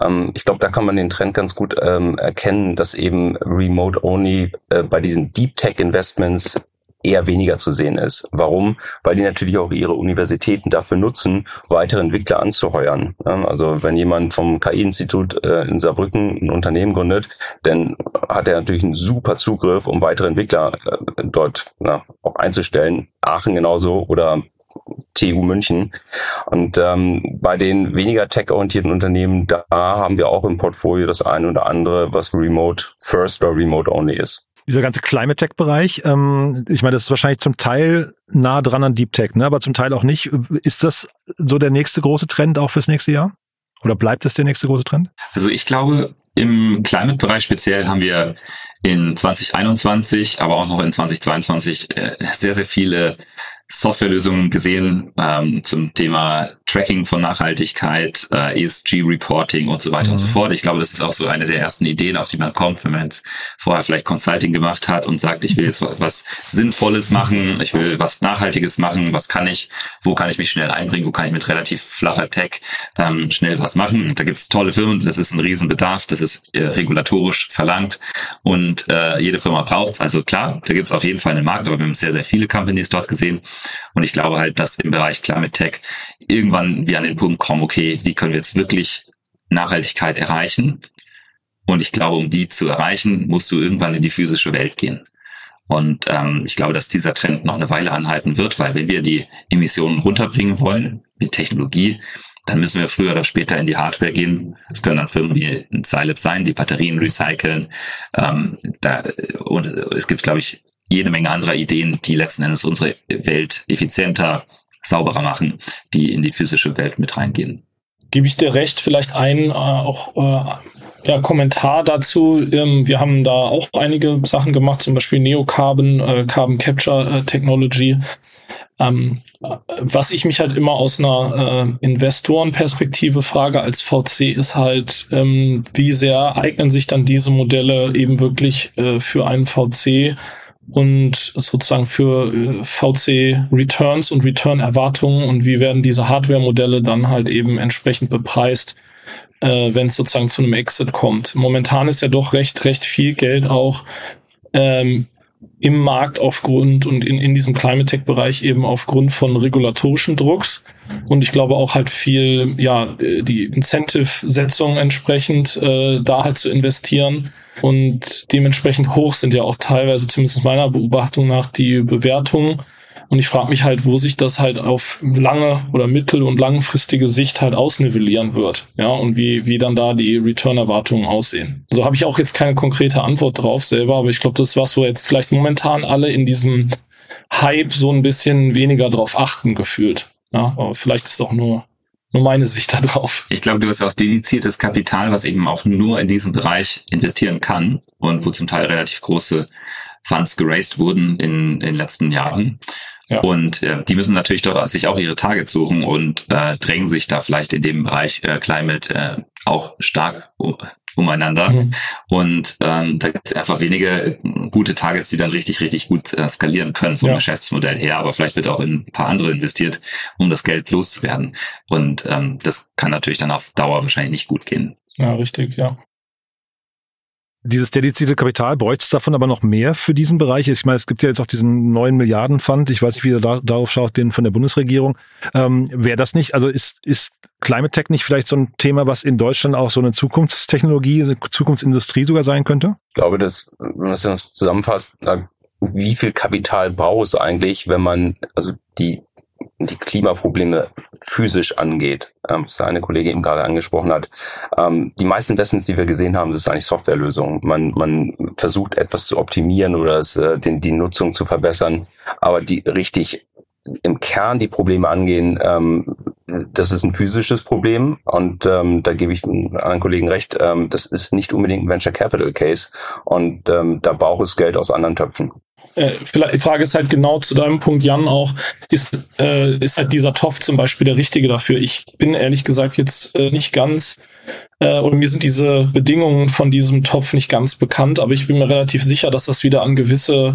Ähm, ich glaube, da kann man den Trend ganz gut ähm, erkennen, dass eben Remote-Only äh, bei diesen Deep-Tech-Investments eher weniger zu sehen ist. Warum? Weil die natürlich auch ihre Universitäten dafür nutzen, weitere Entwickler anzuheuern. Also wenn jemand vom KI-Institut äh, in Saarbrücken ein Unternehmen gründet, dann hat er natürlich einen super Zugriff, um weitere Entwickler äh, dort auch einzustellen. Aachen genauso oder TU München. Und ähm, bei den weniger tech-orientierten Unternehmen, da haben wir auch im Portfolio das eine oder andere, was remote first oder remote only ist dieser ganze Climate Tech Bereich, ähm, ich meine, das ist wahrscheinlich zum Teil nah dran an Deep Tech, ne, aber zum Teil auch nicht. Ist das so der nächste große Trend auch fürs nächste Jahr? Oder bleibt es der nächste große Trend? Also ich glaube, im Climate-Bereich speziell haben wir in 2021, aber auch noch in 2022 äh, sehr, sehr viele Softwarelösungen gesehen ähm, zum Thema Tracking von Nachhaltigkeit, äh, ESG-Reporting und so weiter mhm. und so mhm. fort. Ich glaube, das ist auch so eine der ersten Ideen, auf die man kommt, wenn man jetzt vorher vielleicht Consulting gemacht hat und sagt, ich will jetzt was Sinnvolles machen, ich will was Nachhaltiges machen, was kann ich, wo kann ich mich schnell einbringen, wo kann ich mit relativ flacher Tech ähm, schnell was machen. Da gibt es tolle Firmen, das ist ein Riesenbedarf, das ist äh, regulatorisch verlangt und äh, jede Firma braucht es. Also klar, da gibt es auf jeden Fall einen Markt, aber wir haben sehr, sehr viele Companies dort gesehen. Und ich glaube halt, dass im Bereich Climate Tech irgendwann wir an den Punkt kommen, okay, wie können wir jetzt wirklich Nachhaltigkeit erreichen? Und ich glaube, um die zu erreichen, musst du irgendwann in die physische Welt gehen. Und ähm, ich glaube, dass dieser Trend noch eine Weile anhalten wird, weil wenn wir die Emissionen runterbringen wollen mit Technologie, dann müssen wir früher oder später in die Hardware gehen. Es können dann Firmen wie ein Scilab sein, die Batterien recyceln. Ähm, da, und es gibt, glaube ich, jede Menge anderer Ideen, die letzten Endes unsere Welt effizienter, sauberer machen, die in die physische Welt mit reingehen. Gebe ich dir recht, vielleicht ein äh, auch äh, ja, Kommentar dazu. Ähm, wir haben da auch einige Sachen gemacht, zum Beispiel Neocarbon, äh, Carbon Capture äh, Technology. Ähm, was ich mich halt immer aus einer äh, Investorenperspektive frage als VC ist halt, ähm, wie sehr eignen sich dann diese Modelle eben wirklich äh, für einen VC und sozusagen für äh, VC Returns und Return Erwartungen und wie werden diese Hardware-Modelle dann halt eben entsprechend bepreist, äh, wenn es sozusagen zu einem Exit kommt. Momentan ist ja doch recht, recht viel Geld auch ähm, im Markt aufgrund und in, in diesem Climate Tech Bereich eben aufgrund von regulatorischen Drucks. Und ich glaube auch halt viel, ja, die Incentive-Setzung entsprechend äh, da halt zu investieren. Und dementsprechend hoch sind ja auch teilweise, zumindest meiner Beobachtung nach, die Bewertungen und ich frage mich halt, wo sich das halt auf lange oder mittel- und langfristige Sicht halt ausnivellieren wird. Ja, und wie, wie dann da die Return-Erwartungen aussehen. So also habe ich auch jetzt keine konkrete Antwort drauf selber, aber ich glaube, das ist was, wo jetzt vielleicht momentan alle in diesem Hype so ein bisschen weniger drauf achten gefühlt. Ja, aber vielleicht ist auch nur nur meine Sicht darauf. Ich glaube, du hast auch dediziertes Kapital, was eben auch nur in diesem Bereich investieren kann und wo zum Teil relativ große Funds geraced wurden in, in den letzten Jahren. Ja. Und äh, die müssen natürlich dort sich auch ihre Targets suchen und äh, drängen sich da vielleicht in dem Bereich äh, Climate äh, auch stark um, umeinander. Mhm. Und ähm, da gibt es einfach wenige gute Targets, die dann richtig, richtig gut äh, skalieren können vom ja. Geschäftsmodell her. Aber vielleicht wird auch in ein paar andere investiert, um das Geld loszuwerden. Und ähm, das kann natürlich dann auf Dauer wahrscheinlich nicht gut gehen. Ja, richtig, ja dieses dedizierte Kapital, bräuchte es davon aber noch mehr für diesen Bereich? Ich meine, es gibt ja jetzt auch diesen neuen Milliarden Fund, ich weiß nicht, wie ihr da, darauf schaut, den von der Bundesregierung. Ähm, Wäre das nicht, also ist, ist Climate Tech nicht vielleicht so ein Thema, was in Deutschland auch so eine Zukunftstechnologie, eine Zukunftsindustrie sogar sein könnte? Ich glaube, dass, wenn man das zusammenfasst, wie viel Kapital braucht es eigentlich, wenn man also die die Klimaprobleme physisch angeht, ähm, was eine Kollegin eben gerade angesprochen hat. Ähm, die meisten Investments, die wir gesehen haben, das ist eigentlich Softwarelösungen. Man, man versucht etwas zu optimieren oder es, äh, den, die Nutzung zu verbessern, aber die richtig im Kern die Probleme angehen, ähm, das ist ein physisches Problem und ähm, da gebe ich anderen Kollegen recht, ähm, das ist nicht unbedingt ein Venture Capital Case und ähm, da braucht es Geld aus anderen Töpfen äh, vielleicht, die Frage ist halt genau zu deinem Punkt, Jan, auch, ist, äh, ist halt dieser Topf zum Beispiel der richtige dafür? Ich bin ehrlich gesagt jetzt äh, nicht ganz, äh, oder mir sind diese Bedingungen von diesem Topf nicht ganz bekannt, aber ich bin mir relativ sicher, dass das wieder an gewisse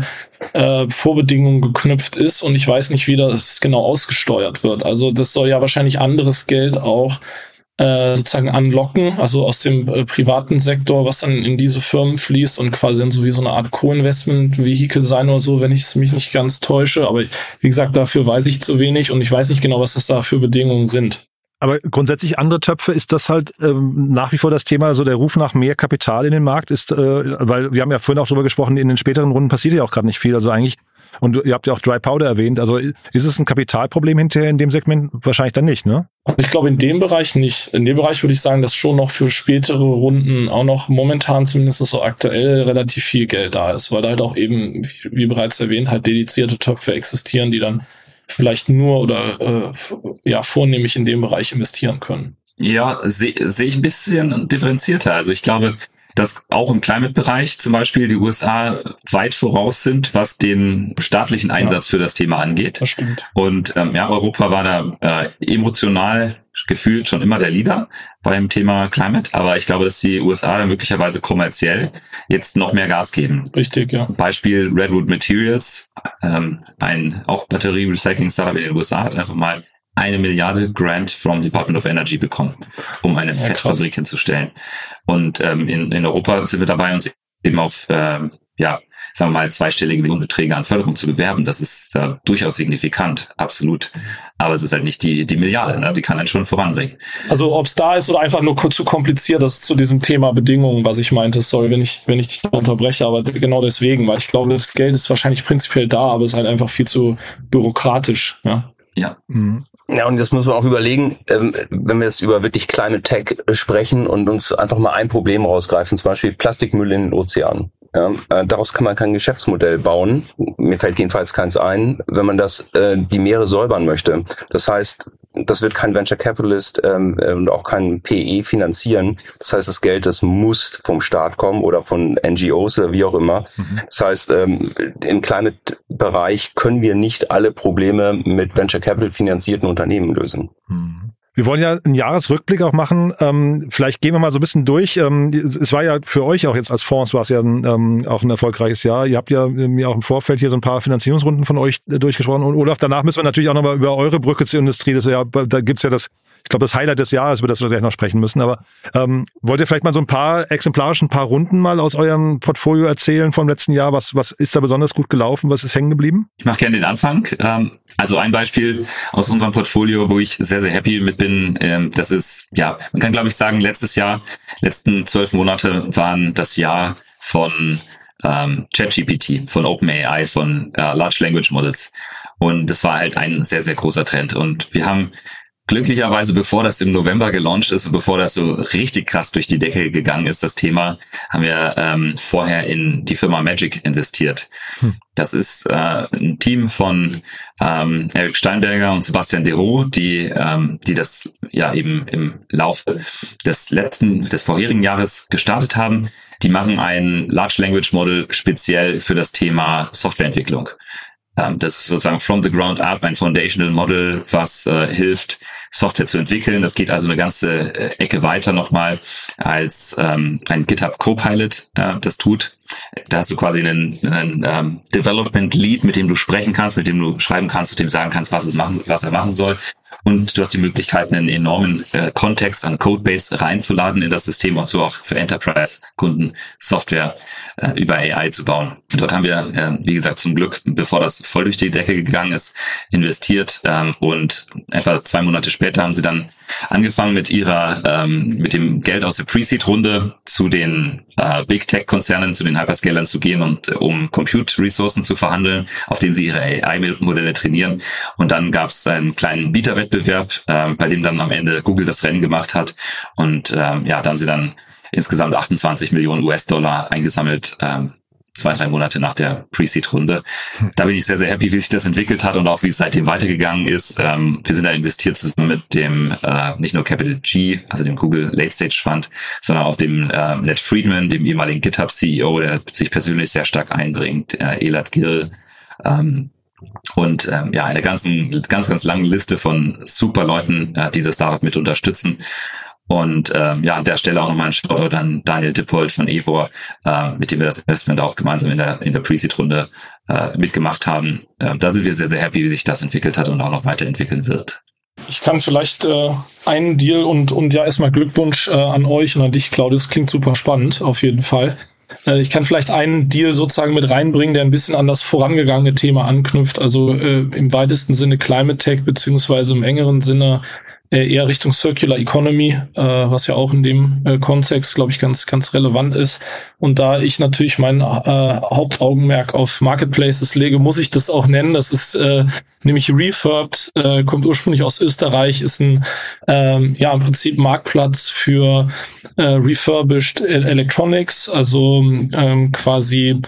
äh, Vorbedingungen geknüpft ist und ich weiß nicht, wie das genau ausgesteuert wird. Also das soll ja wahrscheinlich anderes Geld auch äh, sozusagen anlocken, also aus dem äh, privaten Sektor, was dann in diese Firmen fließt und quasi dann so wie so eine Art Co-Investment-Vehikel sein oder so, wenn ich mich nicht ganz täusche. Aber wie gesagt, dafür weiß ich zu wenig und ich weiß nicht genau, was das da für Bedingungen sind. Aber grundsätzlich andere Töpfe ist das halt ähm, nach wie vor das Thema, also der Ruf nach mehr Kapital in den Markt ist, äh, weil wir haben ja vorhin auch drüber gesprochen, in den späteren Runden passiert ja auch gerade nicht viel. Also eigentlich und ihr habt ja auch Dry Powder erwähnt. Also ist es ein Kapitalproblem hinterher in dem Segment? Wahrscheinlich dann nicht, ne? Ich glaube in dem Bereich nicht. In dem Bereich würde ich sagen, dass schon noch für spätere Runden auch noch momentan zumindest so aktuell relativ viel Geld da ist, weil da halt auch eben, wie bereits erwähnt, halt dedizierte Töpfe existieren, die dann vielleicht nur oder äh, ja vornehmlich in dem Bereich investieren können. Ja, sehe seh ich ein bisschen differenzierter. Also ich glaube, dass auch im Climate-Bereich zum Beispiel die USA weit voraus sind, was den staatlichen Einsatz ja, für das Thema angeht. Das stimmt. Und ähm, ja, Europa war da äh, emotional gefühlt schon immer der Leader beim Thema Climate, aber ich glaube, dass die USA da möglicherweise kommerziell jetzt noch mehr Gas geben. Richtig, ja. Beispiel Redwood Materials, ähm, ein auch Batterie-Recycling-Startup in den USA hat einfach mal eine Milliarde Grant vom Department of Energy bekommen, um eine ja, Fettfabrik hinzustellen. Und ähm, in, in Europa sind wir dabei, uns eben auf ähm, ja, sagen wir mal, zweistellige Millionenbeträge an Förderung zu bewerben, das ist da äh, durchaus signifikant, absolut. Aber es ist halt nicht die, die Milliarde, ne? die kann einen schon voranbringen. Also ob es da ist oder einfach nur zu kompliziert, das ist zu diesem Thema Bedingungen, was ich meinte, soll, wenn ich, wenn ich dich unterbreche, aber genau deswegen, weil ich glaube, das Geld ist wahrscheinlich prinzipiell da, aber es ist halt einfach viel zu bürokratisch, ja. Ja. Ja, und jetzt muss man auch überlegen, ähm, wenn wir jetzt über wirklich kleine Tech sprechen und uns einfach mal ein Problem rausgreifen, zum Beispiel Plastikmüll in den Ozean. Ja, äh, daraus kann man kein Geschäftsmodell bauen. Mir fällt jedenfalls keins ein, wenn man das äh, die Meere säubern möchte. Das heißt, das wird kein Venture Capitalist ähm, äh, und auch kein PE finanzieren. Das heißt, das Geld, das muss vom Staat kommen oder von NGOs oder wie auch immer. Mhm. Das heißt, ähm, im Climate-Bereich können wir nicht alle Probleme mit Venture Capital finanzierten Unternehmen lösen. Mhm. Wir wollen ja einen Jahresrückblick auch machen. Ähm, vielleicht gehen wir mal so ein bisschen durch. Ähm, es war ja für euch auch jetzt als Fonds war es ja ein, ähm, auch ein erfolgreiches Jahr. Ihr habt ja mir auch im Vorfeld hier so ein paar Finanzierungsrunden von euch äh, durchgesprochen. Und Olaf, danach müssen wir natürlich auch nochmal über eure Brücke zur Industrie. Das ja, da gibt's ja das ich glaube, das Highlight des Jahres, über das wir gleich noch sprechen müssen. Aber ähm, wollt ihr vielleicht mal so ein paar exemplarisch ein paar Runden mal aus eurem Portfolio erzählen vom letzten Jahr? Was, was ist da besonders gut gelaufen? Was ist hängen geblieben? Ich mache gerne den Anfang. Ähm, also ein Beispiel aus unserem Portfolio, wo ich sehr, sehr happy mit bin, ähm, das ist, ja, man kann glaube ich sagen, letztes Jahr, letzten zwölf Monate waren das Jahr von ähm, ChatGPT, von OpenAI, von äh, Large Language Models. Und das war halt ein sehr, sehr großer Trend. Und wir haben glücklicherweise, bevor das im November gelauncht ist, bevor das so richtig krass durch die Decke gegangen ist, das Thema, haben wir ähm, vorher in die Firma Magic investiert. Hm. Das ist äh, ein Team von ähm, Eric Steinberger und Sebastian Dero, die, ähm, die das ja eben im Laufe des letzten, des vorherigen Jahres gestartet haben. Die machen ein Large Language Model speziell für das Thema Softwareentwicklung. Ähm, das ist sozusagen from the ground up ein Foundational Model, was äh, hilft, Software zu entwickeln. Das geht also eine ganze äh, Ecke weiter nochmal als ähm, ein GitHub Copilot äh, das tut. Da hast du quasi einen, einen ähm, Development Lead, mit dem du sprechen kannst, mit dem du schreiben kannst, mit dem sagen kannst, was es machen, was er machen soll. Und du hast die Möglichkeit, einen enormen äh, Kontext an Codebase reinzuladen in das System und so auch für Enterprise-Kunden Software äh, über AI zu bauen. Und dort haben wir, äh, wie gesagt, zum Glück, bevor das voll durch die Decke gegangen ist, investiert. Ähm, und etwa zwei Monate später haben sie dann angefangen mit ihrer, ähm, mit dem Geld aus der Pre-Seed-Runde zu den äh, Big Tech-Konzernen, zu den Hyperscalern zu gehen und äh, um Compute-Ressourcen zu verhandeln, auf denen sie ihre AI-Modelle trainieren. Und dann gab es einen kleinen Bieterwettbewerb, äh, bei dem dann am Ende Google das Rennen gemacht hat. Und ähm, ja, da haben sie dann insgesamt 28 Millionen US-Dollar eingesammelt, ähm, zwei, drei Monate nach der Pre-Seed-Runde. Da bin ich sehr, sehr happy, wie sich das entwickelt hat und auch wie es seitdem weitergegangen ist. Ähm, wir sind da investiert zusammen mit dem äh, nicht nur Capital G, also dem Google Late Stage Fund, sondern auch dem äh, Ned Friedman, dem ehemaligen GitHub CEO, der sich persönlich sehr stark einbringt, äh, Elad Gill. Ähm, und ähm, ja, eine ganzen, ganz, ganz lange Liste von super Leuten, äh, die das Startup mit unterstützen. Und ähm, ja, an der Stelle auch nochmal ein Shoutout an Daniel Dippold von Evor, äh, mit dem wir das Investment auch gemeinsam in der, in der Pre-Seed-Runde äh, mitgemacht haben. Äh, da sind wir sehr, sehr happy, wie sich das entwickelt hat und auch noch weiterentwickeln wird. Ich kann vielleicht äh, einen Deal und, und ja erstmal Glückwunsch äh, an euch und an dich, Claudius. Klingt super spannend, auf jeden Fall. Äh, ich kann vielleicht einen Deal sozusagen mit reinbringen, der ein bisschen an das vorangegangene Thema anknüpft. Also äh, im weitesten Sinne Climate Tech, beziehungsweise im engeren Sinne eher Richtung Circular Economy, äh, was ja auch in dem äh, Kontext, glaube ich, ganz, ganz relevant ist. Und da ich natürlich mein äh, Hauptaugenmerk auf Marketplaces lege, muss ich das auch nennen. Das ist äh, nämlich Refurbed, äh, kommt ursprünglich aus Österreich, ist ein ähm, ja im Prinzip Marktplatz für äh, refurbished Electronics, also ähm, quasi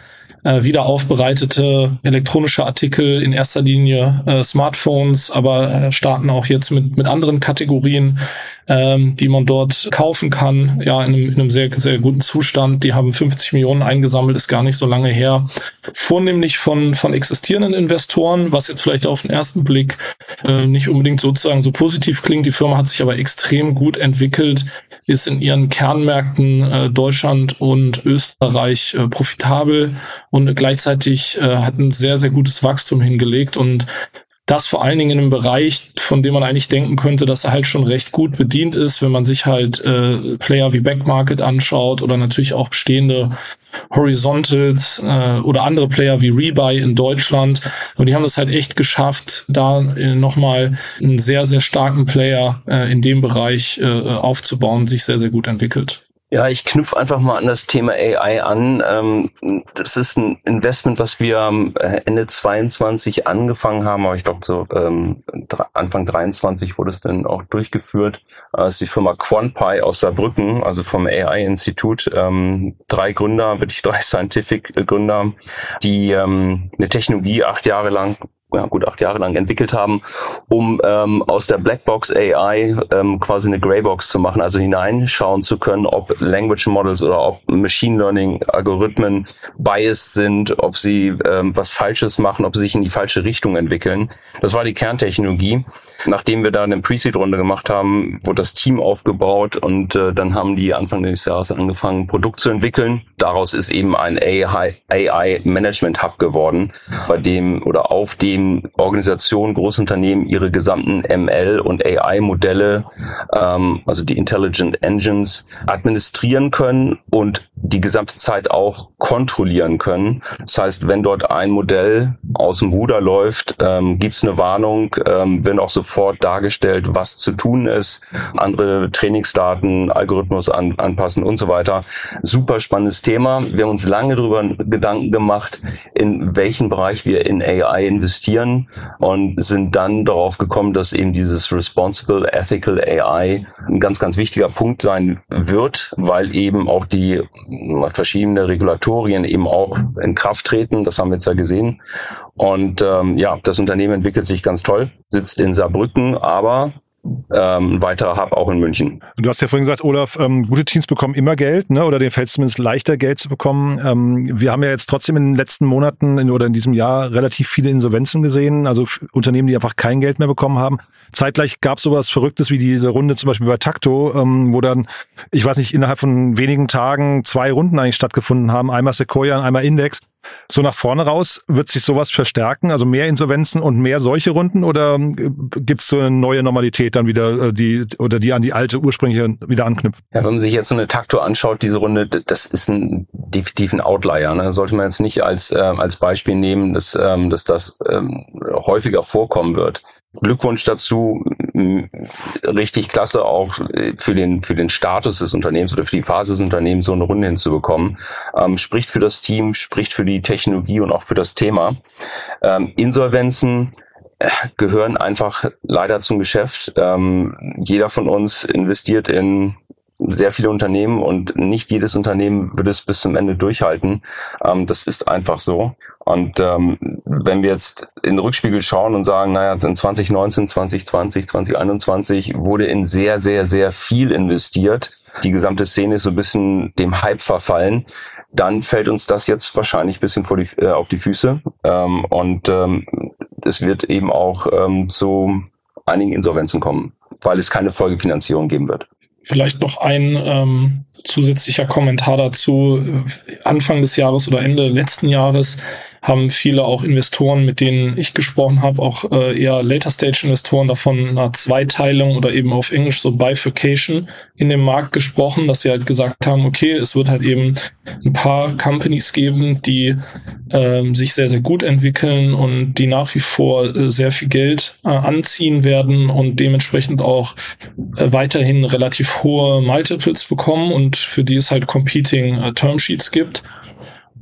äh, wieder aufbereitete elektronische Artikel, in erster Linie äh, Smartphones, aber äh, starten auch jetzt mit, mit anderen Kategorien, ähm, die man dort kaufen kann, ja, in einem, in einem sehr, sehr guten Zustand. Die haben 50 Millionen eingesammelt, ist gar nicht so lange her. Vornehmlich von, von existierenden Investoren, was jetzt vielleicht auf den ersten Blick äh, nicht unbedingt sozusagen so positiv klingt. Die Firma hat sich aber extrem gut entwickelt, ist in ihren Kernmärkten äh, Deutschland und Österreich äh, profitabel und gleichzeitig äh, hat ein sehr, sehr gutes Wachstum hingelegt und das vor allen Dingen in einem Bereich, von dem man eigentlich denken könnte, dass er halt schon recht gut bedient ist, wenn man sich halt äh, Player wie Backmarket anschaut oder natürlich auch bestehende Horizontals äh, oder andere Player wie Rebuy in Deutschland. Und die haben es halt echt geschafft, da äh, nochmal einen sehr, sehr starken Player äh, in dem Bereich äh, aufzubauen, sich sehr, sehr gut entwickelt. Ja, ich knüpfe einfach mal an das Thema AI an. Ähm, das ist ein Investment, was wir äh, Ende 22 angefangen haben, aber ich glaube so ähm, Anfang 23 wurde es dann auch durchgeführt. Das ist die Firma QuantPy aus Saarbrücken, also vom AI-Institut. Ähm, drei Gründer, wirklich drei Scientific-Gründer, die eine Technologie acht Jahre lang ja, gut acht Jahre lang entwickelt haben, um ähm, aus der Blackbox AI ähm, quasi eine Greybox zu machen, also hineinschauen zu können, ob Language Models oder ob Machine Learning Algorithmen biased sind, ob sie ähm, was Falsches machen, ob sie sich in die falsche Richtung entwickeln. Das war die Kerntechnologie. Nachdem wir da eine Pre-Seed-Runde gemacht haben, wurde das Team aufgebaut und äh, dann haben die Anfang des Jahres angefangen, Produkt zu entwickeln. Daraus ist eben ein AI-Management-Hub geworden, bei dem oder auf dem eben Organisationen, Großunternehmen ihre gesamten ML und AI-Modelle, ähm, also die Intelligent Engines, administrieren können und die gesamte Zeit auch kontrollieren können. Das heißt, wenn dort ein Modell aus dem Ruder läuft, ähm, gibt eine Warnung, ähm, wird auch sofort dargestellt, was zu tun ist, andere Trainingsdaten, Algorithmus an, anpassen und so weiter. Super spannendes Thema. Wir haben uns lange darüber Gedanken gemacht, in welchen Bereich wir in AI investieren und sind dann darauf gekommen, dass eben dieses Responsible Ethical AI ein ganz, ganz wichtiger Punkt sein wird, weil eben auch die verschiedene Regulatorien eben auch in Kraft treten. Das haben wir jetzt ja gesehen. Und ähm, ja, das Unternehmen entwickelt sich ganz toll, sitzt in Saarbrücken, aber ähm, weiterer Hub auch in München. Du hast ja vorhin gesagt, Olaf, ähm, gute Teams bekommen immer Geld, ne? oder denen fällt es zumindest leichter, Geld zu bekommen. Ähm, wir haben ja jetzt trotzdem in den letzten Monaten in, oder in diesem Jahr relativ viele Insolvenzen gesehen, also Unternehmen, die einfach kein Geld mehr bekommen haben. Zeitgleich gab es sowas Verrücktes wie diese Runde zum Beispiel bei Takto, ähm, wo dann, ich weiß nicht, innerhalb von wenigen Tagen zwei Runden eigentlich stattgefunden haben, einmal Sequoia und einmal Index. So nach vorne raus, wird sich sowas verstärken? Also mehr Insolvenzen und mehr solche Runden oder äh, gibt es so eine neue Normalität dann wieder, äh, die oder die an die alte ursprüngliche wieder anknüpft? Ja, wenn man sich jetzt so eine Takto anschaut, diese Runde, das ist ein definitiv ein Outlier. Ne? Sollte man jetzt nicht als, äh, als Beispiel nehmen, dass, ähm, dass das ähm, häufiger vorkommen wird. Glückwunsch dazu, richtig klasse auch für den, für den Status des Unternehmens oder für die Phase des Unternehmens so eine Runde hinzubekommen. Ähm, spricht für das Team, spricht für die Technologie und auch für das Thema. Ähm, Insolvenzen äh, gehören einfach leider zum Geschäft. Ähm, jeder von uns investiert in sehr viele Unternehmen und nicht jedes Unternehmen wird es bis zum Ende durchhalten. Ähm, das ist einfach so. Und ähm, wenn wir jetzt in den Rückspiegel schauen und sagen, naja, in 2019, 2020, 2021 wurde in sehr, sehr, sehr viel investiert. Die gesamte Szene ist so ein bisschen dem Hype verfallen. Dann fällt uns das jetzt wahrscheinlich ein bisschen vor die, äh, auf die Füße. Ähm, und ähm, es wird eben auch ähm, zu einigen Insolvenzen kommen, weil es keine Folgefinanzierung geben wird. Vielleicht noch ein ähm, zusätzlicher Kommentar dazu. Anfang des Jahres oder Ende letzten Jahres haben viele auch Investoren, mit denen ich gesprochen habe, auch äh, eher Later-Stage-Investoren davon einer Zweiteilung oder eben auf Englisch so Bifurcation in dem Markt gesprochen, dass sie halt gesagt haben, okay, es wird halt eben ein paar Companies geben, die ähm, sich sehr, sehr gut entwickeln und die nach wie vor äh, sehr viel Geld äh, anziehen werden und dementsprechend auch äh, weiterhin relativ hohe Multiples bekommen und für die es halt Competing äh, Termsheets gibt.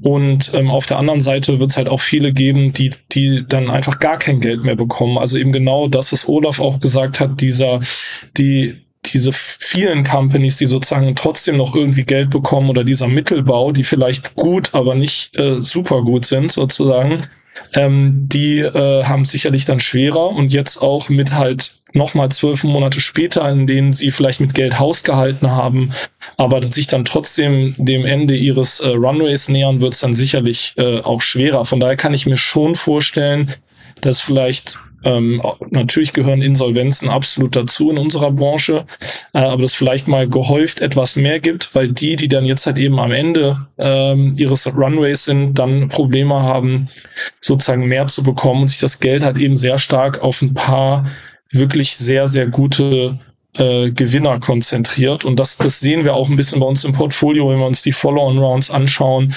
Und ähm, auf der anderen Seite wird es halt auch viele geben, die, die dann einfach gar kein Geld mehr bekommen. Also eben genau das, was Olaf auch gesagt hat, dieser, die, diese vielen Companies, die sozusagen trotzdem noch irgendwie Geld bekommen oder dieser Mittelbau, die vielleicht gut, aber nicht äh, super gut sind sozusagen, ähm, die äh, haben sicherlich dann schwerer und jetzt auch mit halt nochmal zwölf Monate später, in denen sie vielleicht mit Geld Haus gehalten haben, aber sich dann trotzdem dem Ende ihres äh, Runways nähern, wird es dann sicherlich äh, auch schwerer. Von daher kann ich mir schon vorstellen, dass vielleicht ähm, natürlich gehören Insolvenzen absolut dazu in unserer Branche, äh, aber das vielleicht mal gehäuft etwas mehr gibt, weil die, die dann jetzt halt eben am Ende ähm, ihres Runways sind, dann Probleme haben, sozusagen mehr zu bekommen und sich das Geld halt eben sehr stark auf ein paar wirklich sehr, sehr gute äh, Gewinner konzentriert. Und das, das sehen wir auch ein bisschen bei uns im Portfolio, wenn wir uns die Follow-on-Rounds anschauen.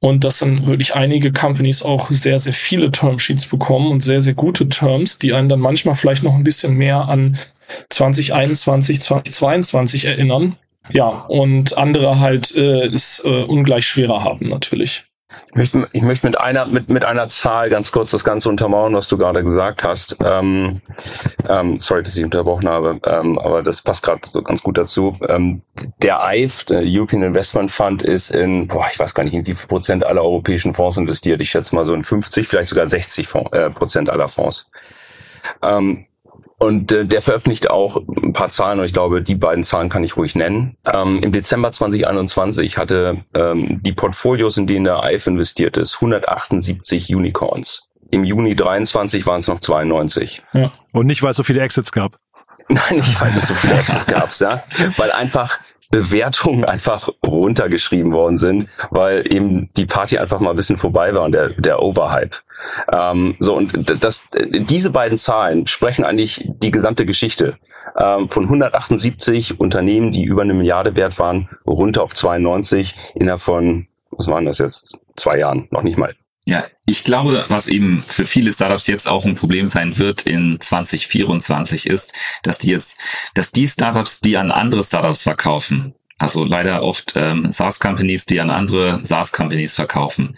Und dass dann wirklich einige Companies auch sehr, sehr viele Termsheets bekommen und sehr, sehr gute Terms, die einen dann manchmal vielleicht noch ein bisschen mehr an 2021, 2022 erinnern. Ja, und andere halt äh, es äh, ungleich schwerer haben natürlich. Ich möchte, ich möchte mit einer mit mit einer Zahl ganz kurz das Ganze untermauern, was du gerade gesagt hast. Ähm, ähm, sorry, dass ich unterbrochen habe, ähm, aber das passt gerade so ganz gut dazu. Ähm, der EIF, der European Investment Fund, ist in, boah, ich weiß gar nicht, in wie viel Prozent aller europäischen Fonds investiert. Ich schätze mal so in 50, vielleicht sogar 60 Fonds, äh, Prozent aller Fonds. Ähm, und äh, der veröffentlicht auch ein paar Zahlen und ich glaube, die beiden Zahlen kann ich ruhig nennen. Ähm, Im Dezember 2021 hatte ähm, die Portfolios, in denen der EIF investiert ist, 178 Unicorns. Im Juni 23 waren es noch 92. Ja. Und nicht, weil es so viele Exits gab. Nein, nicht, weil es so viele Exits gab, ja. Weil einfach Bewertungen einfach runtergeschrieben worden sind, weil eben die Party einfach mal ein bisschen vorbei war und der, der Overhype. Ähm, so, und das, diese beiden Zahlen sprechen eigentlich die gesamte Geschichte. Ähm, von 178 Unternehmen, die über eine Milliarde wert waren, runter auf 92 innerhalb von, was waren das jetzt, zwei Jahren, noch nicht mal. Ja, ich glaube, was eben für viele Startups jetzt auch ein Problem sein wird in 2024 ist, dass die jetzt, dass die Startups, die an andere Startups verkaufen, also leider oft ähm, SaaS-Companies, die an andere SaaS-Companies verkaufen,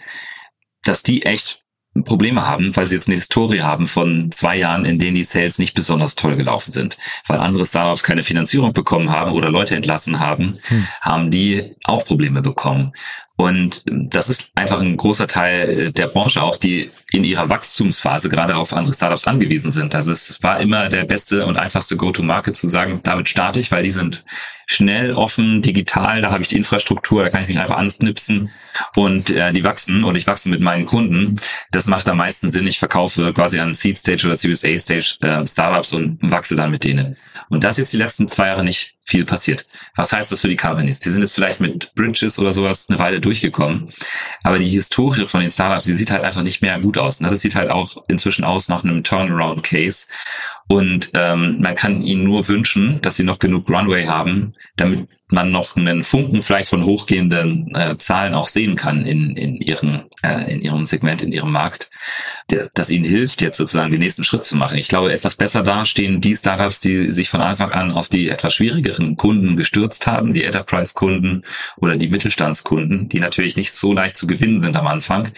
dass die echt Probleme haben, weil sie jetzt eine Historie haben von zwei Jahren, in denen die Sales nicht besonders toll gelaufen sind. Weil andere Startups keine Finanzierung bekommen haben oder Leute entlassen haben, hm. haben die auch Probleme bekommen. Und das ist einfach ein großer Teil der Branche auch, die in ihrer Wachstumsphase gerade auf andere Startups angewiesen sind. Also es war immer der beste und einfachste Go-to-Market zu sagen, damit starte ich, weil die sind schnell, offen, digital, da habe ich die Infrastruktur, da kann ich mich einfach anknipsen und äh, die wachsen und ich wachse mit meinen Kunden. Das macht am meisten Sinn. Ich verkaufe quasi an Seed Stage oder Series A Stage äh, Startups und wachse dann mit denen. Und das ist jetzt die letzten zwei Jahre nicht viel passiert. Was heißt das für die Companies? Die sind jetzt vielleicht mit Bridges oder sowas eine Weile durchgekommen. Aber die Historie von den Startups, die sieht halt einfach nicht mehr gut aus. Ne? Das sieht halt auch inzwischen aus nach einem Turnaround-Case. Und ähm, man kann ihnen nur wünschen, dass sie noch genug Runway haben, damit man noch einen Funken vielleicht von hochgehenden äh, Zahlen auch sehen kann in, in, ihren, äh, in ihrem Segment, in ihrem Markt, der, das ihnen hilft, jetzt sozusagen den nächsten Schritt zu machen. Ich glaube, etwas besser da stehen die Startups, die sich von Anfang an auf die etwas schwierigeren Kunden gestürzt haben, die Enterprise-Kunden oder die Mittelstandskunden, die natürlich nicht so leicht zu gewinnen sind am Anfang,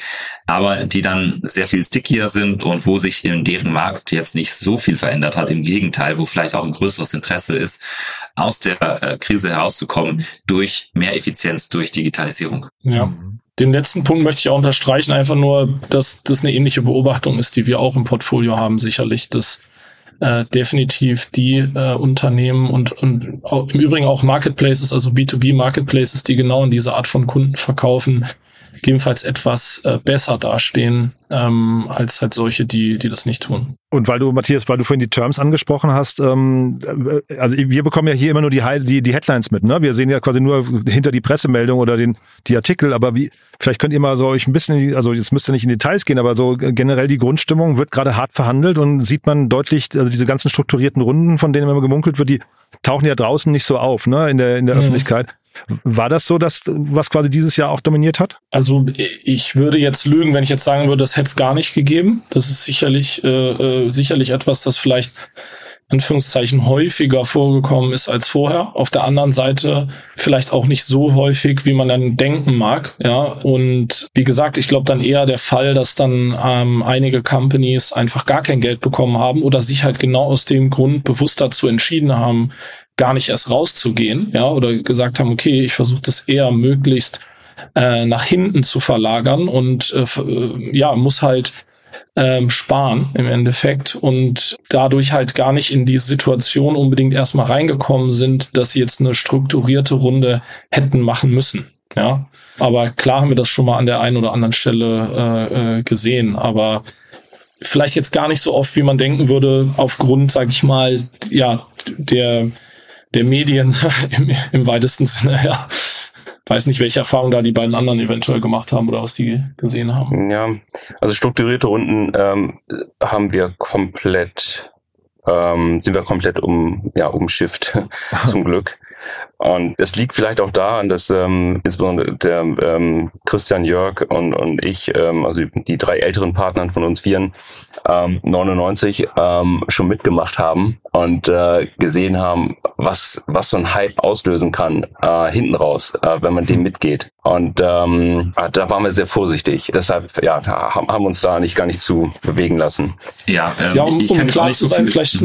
aber die dann sehr viel stickier sind und wo sich in deren Markt jetzt nicht so viel verändert verändert hat. Im Gegenteil, wo vielleicht auch ein größeres Interesse ist, aus der äh, Krise herauszukommen durch mehr Effizienz, durch Digitalisierung. Ja. Den letzten Punkt möchte ich auch unterstreichen, einfach nur, dass das eine ähnliche Beobachtung ist, die wir auch im Portfolio haben, sicherlich, dass äh, definitiv die äh, Unternehmen und, und auch, im Übrigen auch Marketplaces, also B2B Marketplaces, die genau in diese Art von Kunden verkaufen, gegebenenfalls etwas äh, besser dastehen ähm, als halt solche, die, die das nicht tun. Und weil du, Matthias, weil du vorhin die Terms angesprochen hast, ähm, äh, also wir bekommen ja hier immer nur die, die, die Headlines mit, ne? Wir sehen ja quasi nur hinter die Pressemeldung oder den, die Artikel, aber wie, vielleicht könnt ihr mal so euch ein bisschen, also jetzt müsst ihr nicht in Details gehen, aber so generell die Grundstimmung wird gerade hart verhandelt und sieht man deutlich, also diese ganzen strukturierten Runden, von denen immer gemunkelt wird, die tauchen ja draußen nicht so auf, ne, in der, in der mhm. Öffentlichkeit. War das so, dass was quasi dieses Jahr auch dominiert hat? Also ich würde jetzt lügen, wenn ich jetzt sagen würde, das hätte es gar nicht gegeben. Das ist sicherlich äh, äh, sicherlich etwas, das vielleicht Anführungszeichen häufiger vorgekommen ist als vorher. Auf der anderen Seite vielleicht auch nicht so häufig, wie man dann denken mag. Ja, und wie gesagt, ich glaube dann eher der Fall, dass dann ähm, einige Companies einfach gar kein Geld bekommen haben oder sich halt genau aus dem Grund bewusst dazu entschieden haben, gar nicht erst rauszugehen, ja, oder gesagt haben, okay, ich versuche das eher möglichst äh, nach hinten zu verlagern und äh, äh, ja, muss halt ähm, sparen im Endeffekt und dadurch halt gar nicht in die Situation unbedingt erstmal reingekommen sind, dass sie jetzt eine strukturierte Runde hätten machen müssen. Ja, aber klar haben wir das schon mal an der einen oder anderen Stelle äh, äh, gesehen, aber vielleicht jetzt gar nicht so oft, wie man denken würde, aufgrund, sag ich mal, ja, der der Medien im, im weitesten Sinne, ja. Weiß nicht, welche Erfahrungen da die beiden anderen eventuell gemacht haben oder was die gesehen haben. Ja, also strukturierte Runden ähm, haben wir komplett, ähm, sind wir komplett um, ja, umschifft, zum Glück. Und es liegt vielleicht auch daran, dass ähm, insbesondere der ähm, Christian Jörg und, und ich, ähm, also die drei älteren Partnern von uns vieren, ähm, 99 ähm, schon mitgemacht haben und äh, gesehen haben, was, was so ein Hype auslösen kann, äh, hinten raus, äh, wenn man dem mitgeht. Und ähm, ah, da waren wir sehr vorsichtig. Deshalb ja, haben uns da nicht gar nicht zu bewegen lassen. Ja, ähm, ja um, um klar zu sein, vielleicht,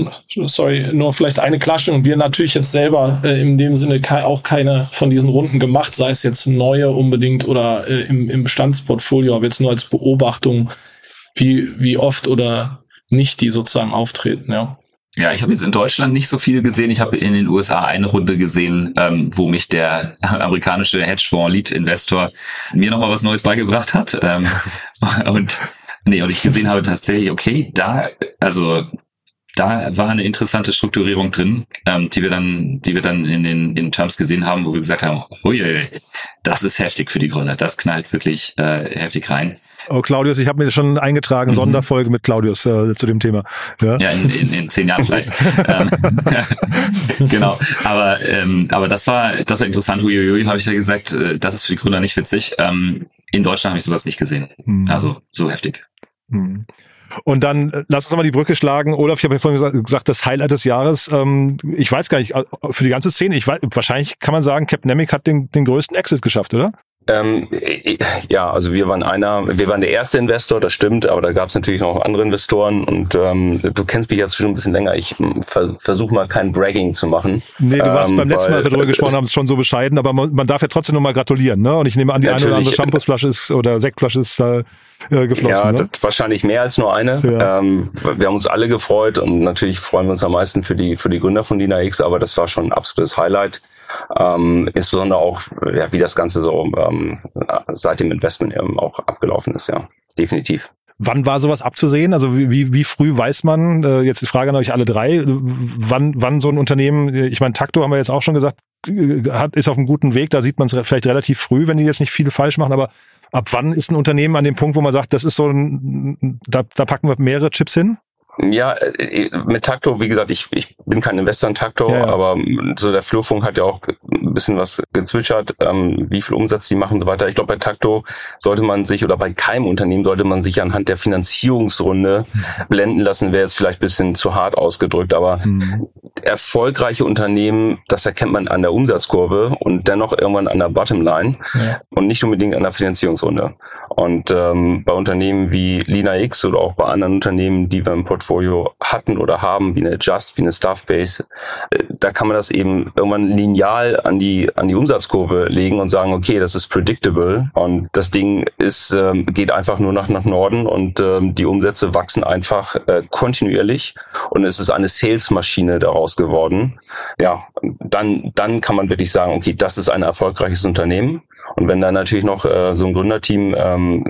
sorry, nur vielleicht eine Klarstellung. Wir natürlich jetzt selber äh, in dem Sinne auch keine von diesen Runden gemacht, sei es jetzt neue unbedingt oder äh, im, im Bestandsportfolio, aber jetzt nur als Beobachtung, wie, wie oft oder nicht die sozusagen auftreten, ja. Ja, ich habe jetzt in Deutschland nicht so viel gesehen. Ich habe in den USA eine Runde gesehen, ähm, wo mich der amerikanische Hedgefonds Lead Investor mir nochmal was Neues beigebracht hat. Ähm, und nee, und ich gesehen habe tatsächlich, okay, da, also da war eine interessante Strukturierung drin, ähm, die wir dann, die wir dann in den in Terms gesehen haben, wo wir gesagt haben, ui, das ist heftig für die Gründer, das knallt wirklich äh, heftig rein. Oh, Claudius, ich habe mir schon eingetragen, mhm. Sonderfolge mit Claudius äh, zu dem Thema. Ja, ja in, in, in zehn Jahren vielleicht. Ähm, genau. Aber, ähm, aber das war, das war interessant. Uiuiui, habe ich ja gesagt, äh, das ist für die Gründer nicht witzig. Ähm, in Deutschland habe ich sowas nicht gesehen. Mhm. Also so heftig. Mhm. Und dann äh, lass uns mal die Brücke schlagen. Olaf, ich habe ja vorhin gesagt, das Highlight des Jahres. Ähm, ich weiß gar nicht, äh, für die ganze Szene, ich weiß, wahrscheinlich kann man sagen, Capnemic hat den, den größten Exit geschafft, oder? Ähm, ja, also wir waren einer, wir waren der erste Investor, das stimmt, aber da gab es natürlich noch andere Investoren und ähm, du kennst mich jetzt schon ein bisschen länger. Ich hm, ver versuche mal kein Bragging zu machen. Nee, du warst ähm, beim letzten Mal, als wir darüber gesprochen haben, schon so bescheiden, aber man, man darf ja trotzdem noch mal gratulieren, ne? Und ich nehme an, die eine oder andere Shampoosflasche ist oder Sektflasche ist da äh, geflossen. Ja, ne? wahrscheinlich mehr als nur eine. Ja. Ähm, wir haben uns alle gefreut und natürlich freuen wir uns am meisten für die für die Gründer von Dina X, aber das war schon ein absolutes Highlight. Ähm, insbesondere auch, ja, wie das Ganze so ähm, seit dem Investment eben auch abgelaufen ist, ja, definitiv. Wann war sowas abzusehen? Also wie, wie früh weiß man, äh, jetzt die Frage an euch alle drei, wann, wann so ein Unternehmen, ich meine, Takto haben wir jetzt auch schon gesagt, äh, hat, ist auf einem guten Weg, da sieht man es vielleicht relativ früh, wenn die jetzt nicht viel falsch machen, aber ab wann ist ein Unternehmen an dem Punkt, wo man sagt, das ist so ein, da, da packen wir mehrere Chips hin? Ja, äh, mit Takto, wie gesagt, ich, ich bin kein Investor in Takto, ja, ja. aber so der Flurfunk hat ja auch ein bisschen was gezwitschert, ähm, wie viel Umsatz die machen und so weiter. Ich glaube, bei Takto sollte man sich oder bei keinem Unternehmen sollte man sich anhand der Finanzierungsrunde blenden lassen, wäre jetzt vielleicht ein bisschen zu hart ausgedrückt, aber mhm. erfolgreiche Unternehmen, das erkennt man an der Umsatzkurve und dennoch irgendwann an der Bottomline ja. und nicht unbedingt an der Finanzierungsrunde. Und ähm, bei Unternehmen wie Lina X oder auch bei anderen Unternehmen, die wir im Portfolio hatten oder haben, wie eine Just, wie eine Staffbase, äh, da kann man das eben irgendwann lineal an die an die Umsatzkurve legen und sagen, okay, das ist predictable. Und das Ding ist ähm, geht einfach nur nach nach Norden und ähm, die Umsätze wachsen einfach äh, kontinuierlich. Und es ist eine Salesmaschine daraus geworden. Ja, dann dann kann man wirklich sagen, okay, das ist ein erfolgreiches Unternehmen und wenn dann natürlich noch äh, so ein Gründerteam ähm,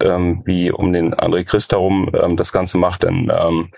ähm, wie um den André Christ herum ähm, das Ganze macht, dann ähm,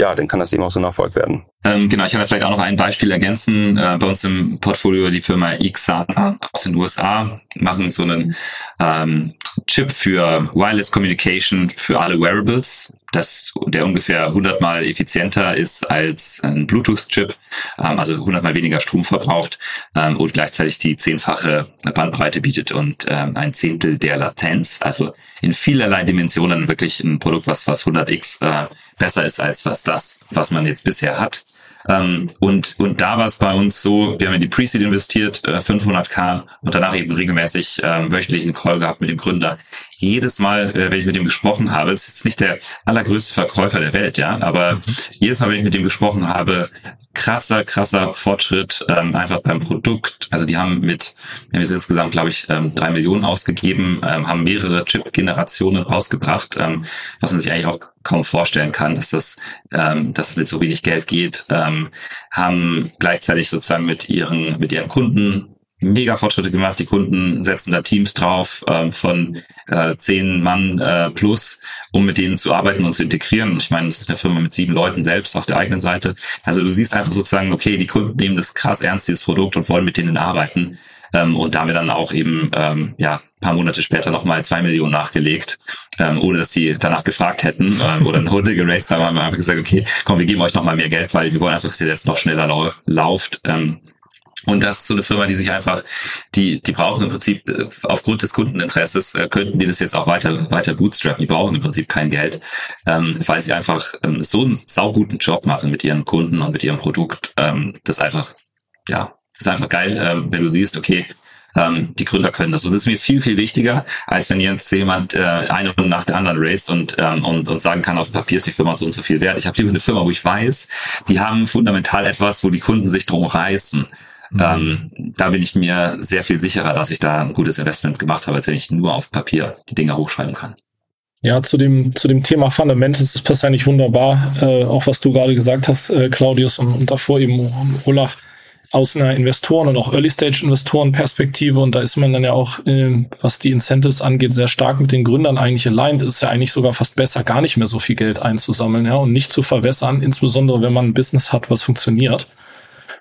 ja, dann kann das eben auch so ein Erfolg werden. Ähm, genau, ich kann da vielleicht auch noch ein Beispiel ergänzen. Äh, bei uns im Portfolio die Firma XANA aus den USA machen so einen ähm, Chip für Wireless Communication für alle Wearables das, der ungefähr 100 mal effizienter ist als ein Bluetooth-Chip, ähm, also 100 mal weniger Strom verbraucht ähm, und gleichzeitig die zehnfache Bandbreite bietet und ähm, ein Zehntel der Latenz. Also in vielerlei Dimensionen wirklich ein Produkt, was was 100x äh, besser ist als was das, was man jetzt bisher hat. Ähm, und, und da war es bei uns so, wir haben in die Pre-Seed investiert, äh, 500k und danach eben regelmäßig äh, wöchentlichen Call gehabt mit dem Gründer. Jedes Mal, äh, wenn ich mit ihm gesprochen habe, ist jetzt nicht der allergrößte Verkäufer der Welt, ja, aber mhm. jedes Mal, wenn ich mit ihm gesprochen habe, krasser, krasser Fortschritt ähm, einfach beim Produkt. Also die haben mit, wir jetzt insgesamt, glaube ich, ähm, drei Millionen ausgegeben, ähm, haben mehrere Chip-Generationen rausgebracht, ähm, was man sich eigentlich auch kaum vorstellen kann, dass das, ähm, dass es mit so wenig Geld geht, ähm, haben gleichzeitig sozusagen mit ihren, mit ihren Kunden mega Fortschritte gemacht. Die Kunden setzen da Teams drauf ähm, von äh, zehn Mann äh, plus, um mit denen zu arbeiten und zu integrieren. Ich meine, das ist eine Firma mit sieben Leuten selbst auf der eigenen Seite. Also du siehst einfach sozusagen, okay, die Kunden nehmen das krass ernst, dieses Produkt und wollen mit denen arbeiten. Ähm, und da haben wir dann auch eben ähm, ja paar Monate später nochmal zwei Millionen nachgelegt, ähm, ohne dass die danach gefragt hätten ähm, oder eine Runde geraced haben, haben wir einfach gesagt, okay, komm, wir geben euch nochmal mehr Geld, weil wir wollen einfach, dass ihr jetzt noch schneller lau lauft. Ähm, und das ist so eine Firma, die sich einfach, die, die brauchen im Prinzip äh, aufgrund des Kundeninteresses, äh, könnten die das jetzt auch weiter, weiter bootstrappen. Die brauchen im Prinzip kein Geld, ähm, weil sie einfach ähm, so einen sauguten Job machen mit ihren Kunden und mit ihrem Produkt. Ähm, das einfach, ja, das ist einfach geil, ähm, wenn du siehst, okay, ähm, die Gründer können das. Und das ist mir viel, viel wichtiger, als wenn jetzt jemand äh, eine Runde nach der anderen raced und, ähm, und, und sagen kann, auf dem Papier ist die Firma so und so viel wert. Ich habe lieber eine Firma, wo ich weiß, die haben fundamental etwas, wo die Kunden sich drum reißen. Mhm. Ähm, da bin ich mir sehr viel sicherer, dass ich da ein gutes Investment gemacht habe, als wenn ich nur auf Papier die Dinge hochschreiben kann. Ja, zu dem, zu dem Thema Fundamentals ist passt eigentlich wunderbar, äh, auch was du gerade gesagt hast, äh, Claudius, und, und davor eben Olaf aus einer Investoren- und auch Early-Stage-Investoren-Perspektive und da ist man dann ja auch, äh, was die Incentives angeht, sehr stark mit den Gründern eigentlich aligned. Ist ja eigentlich sogar fast besser, gar nicht mehr so viel Geld einzusammeln, ja, und nicht zu verwässern, insbesondere wenn man ein Business hat, was funktioniert.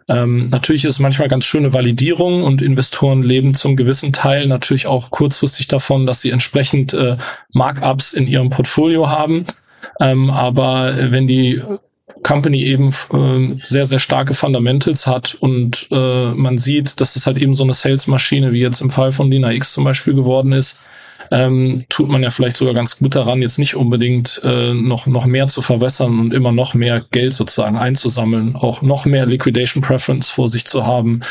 Ähm, natürlich ist manchmal ganz schöne Validierung und Investoren leben zum gewissen Teil natürlich auch kurzfristig davon, dass sie entsprechend äh, Markups in ihrem Portfolio haben. Ähm, aber wenn die Company eben äh, sehr, sehr starke Fundamentals hat und äh, man sieht, dass es halt eben so eine Sales-Maschine wie jetzt im Fall von Lina X zum Beispiel geworden ist, ähm, tut man ja vielleicht sogar ganz gut daran, jetzt nicht unbedingt äh, noch, noch mehr zu verwässern und immer noch mehr Geld sozusagen einzusammeln, auch noch mehr Liquidation Preference vor sich zu haben,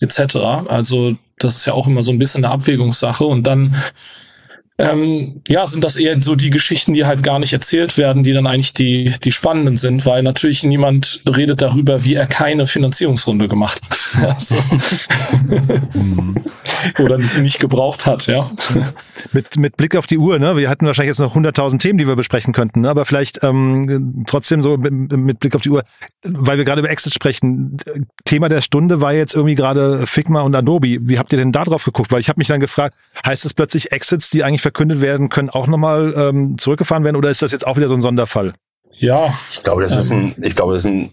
etc. Also das ist ja auch immer so ein bisschen eine Abwägungssache und dann ähm, ja, sind das eher so die Geschichten, die halt gar nicht erzählt werden, die dann eigentlich die, die spannenden sind, weil natürlich niemand redet darüber, wie er keine Finanzierungsrunde gemacht hat. Also. Oder sie nicht gebraucht hat, ja. Mit, mit Blick auf die Uhr, ne? Wir hatten wahrscheinlich jetzt noch 100.000 Themen, die wir besprechen könnten, ne? aber vielleicht ähm, trotzdem so mit, mit Blick auf die Uhr, weil wir gerade über Exit sprechen. Thema der Stunde war jetzt irgendwie gerade Figma und Adobe. Wie habt ihr denn da drauf geguckt? Weil ich habe mich dann gefragt, heißt es plötzlich Exits, die eigentlich verkündet werden, können auch nochmal ähm, zurückgefahren werden oder ist das jetzt auch wieder so ein Sonderfall? Ja. Ich glaube, das ähm. ist ein, ich glaube, das ist ein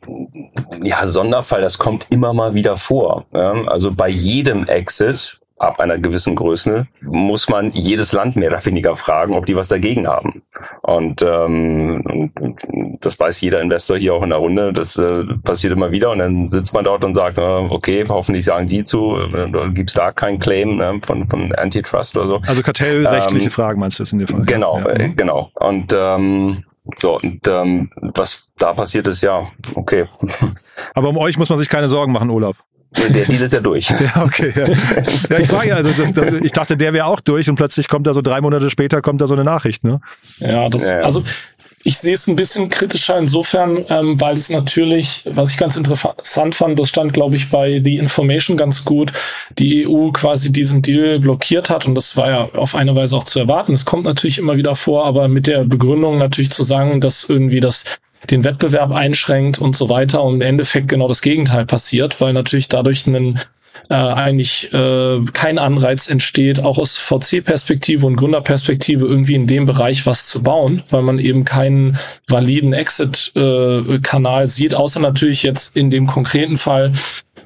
ja, Sonderfall, das kommt immer mal wieder vor. Ja? Also bei jedem Exit ab einer gewissen Größe muss man jedes Land mehr oder weniger fragen, ob die was dagegen haben. Und ähm, das weiß jeder Investor hier auch in der Runde. Das äh, passiert immer wieder und dann sitzt man dort und sagt, äh, okay, hoffentlich sagen die zu, äh, gibt es da keinen Claim äh, von, von Antitrust oder so. Also kartellrechtliche ähm, Fragen meinst du das in dem Fall? Genau, ja. äh, genau. Und ähm, so, und ähm, was da passiert ist, ja, okay. Aber um euch muss man sich keine Sorgen machen, Olaf. Der Deal ist ja durch. Ja, okay. Ja, ja ich frage ja, also das, das, ich dachte, der wäre auch durch und plötzlich kommt da so drei Monate später kommt da so eine Nachricht, ne? Ja, das, ja, ja. also ich sehe es ein bisschen kritischer insofern, ähm, weil es natürlich, was ich ganz interessant fand, das stand, glaube ich, bei The Information ganz gut, die EU quasi diesen Deal blockiert hat und das war ja auf eine Weise auch zu erwarten. Es kommt natürlich immer wieder vor, aber mit der Begründung natürlich zu sagen, dass irgendwie das den Wettbewerb einschränkt und so weiter und im Endeffekt genau das Gegenteil passiert, weil natürlich dadurch ein äh, eigentlich äh, kein Anreiz entsteht, auch aus VC-Perspektive und Gründerperspektive irgendwie in dem Bereich was zu bauen, weil man eben keinen validen Exit-Kanal äh, sieht, außer natürlich jetzt in dem konkreten Fall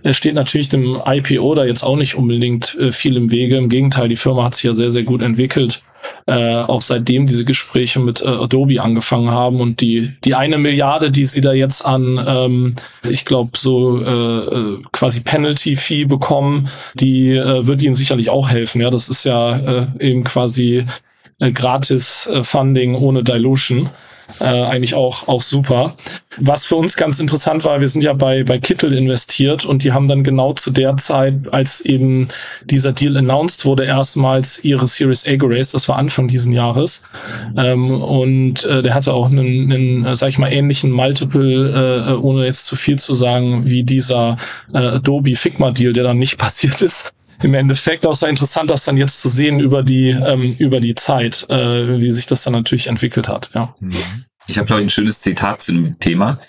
es steht natürlich dem IPO da jetzt auch nicht unbedingt äh, viel im Wege. Im Gegenteil, die Firma hat sich ja sehr, sehr gut entwickelt äh, auch seitdem diese Gespräche mit äh, Adobe angefangen haben und die die eine Milliarde, die sie da jetzt an, ähm, ich glaube so äh, äh, quasi Penalty Fee bekommen, die äh, wird ihnen sicherlich auch helfen. Ja, das ist ja äh, eben quasi äh, gratis äh, Funding ohne Dilution äh, eigentlich auch, auch super. Was für uns ganz interessant war, wir sind ja bei, bei Kittel investiert und die haben dann genau zu der Zeit, als eben dieser Deal announced wurde, erstmals ihre Series A geraced. Das war Anfang diesen Jahres. Ähm, und äh, der hatte auch einen, einen, äh, sag ich mal, ähnlichen Multiple, äh, ohne jetzt zu viel zu sagen, wie dieser äh, Adobe Figma Deal, der dann nicht passiert ist im Endeffekt auch sehr interessant, das dann jetzt zu sehen über die ähm, über die Zeit, äh, wie sich das dann natürlich entwickelt hat. Ja. Ich habe glaube ich ein schönes Zitat zu dem Thema.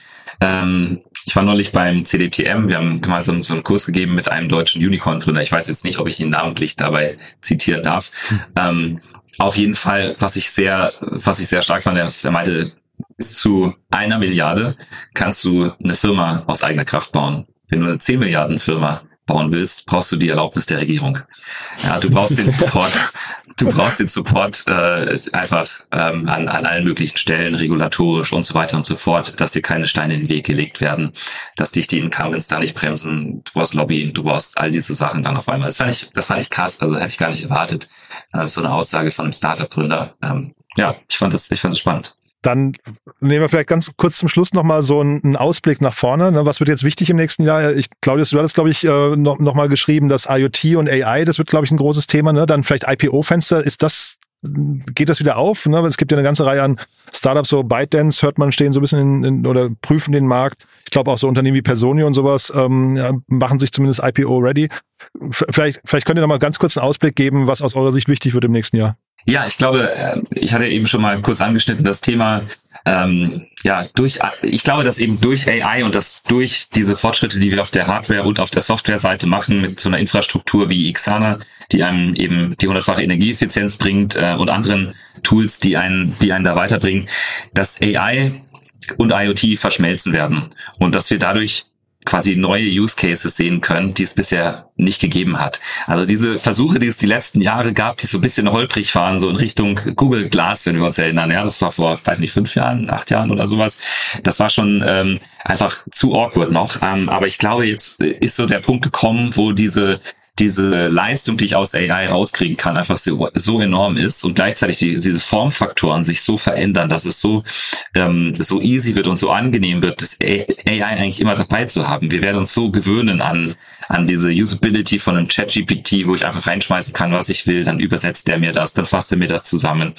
Ähm, ich war neulich beim CDTM, wir haben gemeinsam so einen Kurs gegeben mit einem deutschen Unicorn-Gründer. Ich weiß jetzt nicht, ob ich ihn namentlich dabei zitieren darf. Hm. Ähm, auf jeden Fall, was ich sehr, was ich sehr stark fand, er meinte, bis zu einer Milliarde kannst du eine Firma aus eigener Kraft bauen. Wenn du eine 10 Milliarden Firma bauen willst, brauchst du die Erlaubnis der Regierung. Ja, du brauchst den Support, du brauchst den Support äh, einfach ähm, an, an allen möglichen Stellen, regulatorisch und so weiter und so fort, dass dir keine Steine in den Weg gelegt werden, dass dich die Incumbents da nicht bremsen, du brauchst Lobby, du brauchst all diese Sachen dann auf einmal. Das fand ich, das fand ich krass, also hätte ich gar nicht erwartet, äh, so eine Aussage von einem Startup-Gründer. Ähm, ja, ich fand das, ich fand das spannend. Dann nehmen wir vielleicht ganz kurz zum Schluss nochmal so einen, Ausblick nach vorne. Ne? Was wird jetzt wichtig im nächsten Jahr? Ich, Claudius, du hattest, glaube ich, äh, noch, noch mal geschrieben, dass IoT und AI, das wird, glaube ich, ein großes Thema. Ne? Dann vielleicht IPO-Fenster. Ist das, geht das wieder auf? Ne? Es gibt ja eine ganze Reihe an Startups, so ByteDance hört man stehen so ein bisschen in, in, oder prüfen den Markt. Ich glaube auch so Unternehmen wie Personio und sowas ähm, machen sich zumindest IPO ready. Vielleicht, vielleicht könnt ihr noch mal ganz kurz einen Ausblick geben, was aus eurer Sicht wichtig wird im nächsten Jahr. Ja, ich glaube, äh, ich hatte eben schon mal kurz angeschnitten, das Thema, ähm, ja, durch, ich glaube, dass eben durch AI und das durch diese Fortschritte, die wir auf der Hardware und auf der Software-Seite machen, mit so einer Infrastruktur wie Xana, die einem eben die hundertfache Energieeffizienz bringt äh, und anderen Tools, die einen, die einen da weiterbringen, dass AI und IoT verschmelzen werden und dass wir dadurch quasi neue Use Cases sehen können, die es bisher nicht gegeben hat. Also diese Versuche, die es die letzten Jahre gab, die so ein bisschen holprig waren, so in Richtung Google Glass, wenn wir uns erinnern, ja, das war vor, weiß nicht, fünf Jahren, acht Jahren oder sowas. Das war schon ähm, einfach zu awkward noch. Ähm, aber ich glaube, jetzt ist so der Punkt gekommen, wo diese diese Leistung, die ich aus AI rauskriegen kann, einfach so, so enorm ist und gleichzeitig die, diese Formfaktoren sich so verändern, dass es so, ähm, so easy wird und so angenehm wird, das AI eigentlich immer dabei zu haben. Wir werden uns so gewöhnen an, an diese Usability von einem ChatGPT, wo ich einfach reinschmeißen kann, was ich will, dann übersetzt der mir das, dann fasst er mir das zusammen,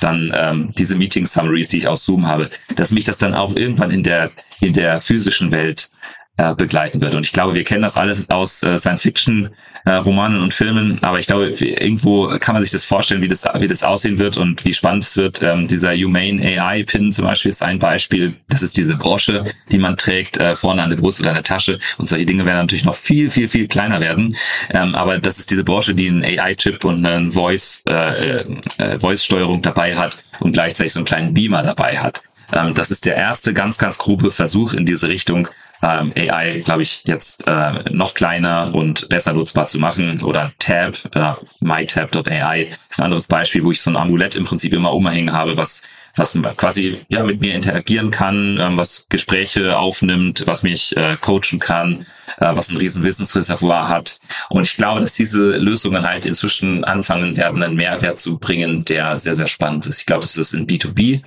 dann ähm, diese Meeting Summaries, die ich aus Zoom habe, dass mich das dann auch irgendwann in der, in der physischen Welt äh, begleiten wird. Und ich glaube, wir kennen das alles aus äh, Science-Fiction-Romanen äh, und Filmen, aber ich glaube, irgendwo kann man sich das vorstellen, wie das, wie das aussehen wird und wie spannend es wird. Ähm, dieser Humane AI-Pin zum Beispiel ist ein Beispiel. Das ist diese Brosche, die man trägt, äh, vorne an der Brust oder an der Tasche. Und solche Dinge werden natürlich noch viel, viel, viel kleiner werden. Ähm, aber das ist diese Brosche, die einen AI-Chip und eine Voice, äh, äh, Voice-Steuerung dabei hat und gleichzeitig so einen kleinen Beamer dabei hat. Ähm, das ist der erste ganz, ganz grobe Versuch in diese Richtung, ähm, AI, glaube ich, jetzt äh, noch kleiner und besser nutzbar zu machen. Oder Tab, äh, mytab.ai ist ein anderes Beispiel, wo ich so ein Amulett im Prinzip immer umhängen habe, was was quasi ja mit mir interagieren kann, ähm, was Gespräche aufnimmt, was mich äh, coachen kann, äh, was ein riesen Wissensreservoir hat. Und ich glaube, dass diese Lösungen halt inzwischen anfangen werden, einen Mehrwert zu bringen, der sehr, sehr spannend ist. Ich glaube, dass es in B2B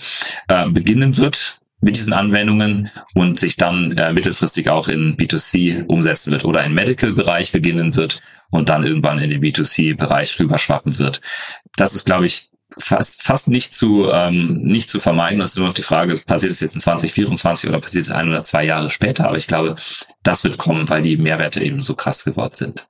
äh, beginnen wird, mit diesen Anwendungen und sich dann äh, mittelfristig auch in B2C umsetzen wird oder im Medical-Bereich beginnen wird und dann irgendwann in den B2C-Bereich rüberschwappen wird. Das ist, glaube ich, fast, fast nicht zu, ähm, nicht zu vermeiden. Das ist nur noch die Frage, passiert es jetzt in 2024 oder passiert es ein oder zwei Jahre später? Aber ich glaube, das wird kommen, weil die Mehrwerte eben so krass geworden sind.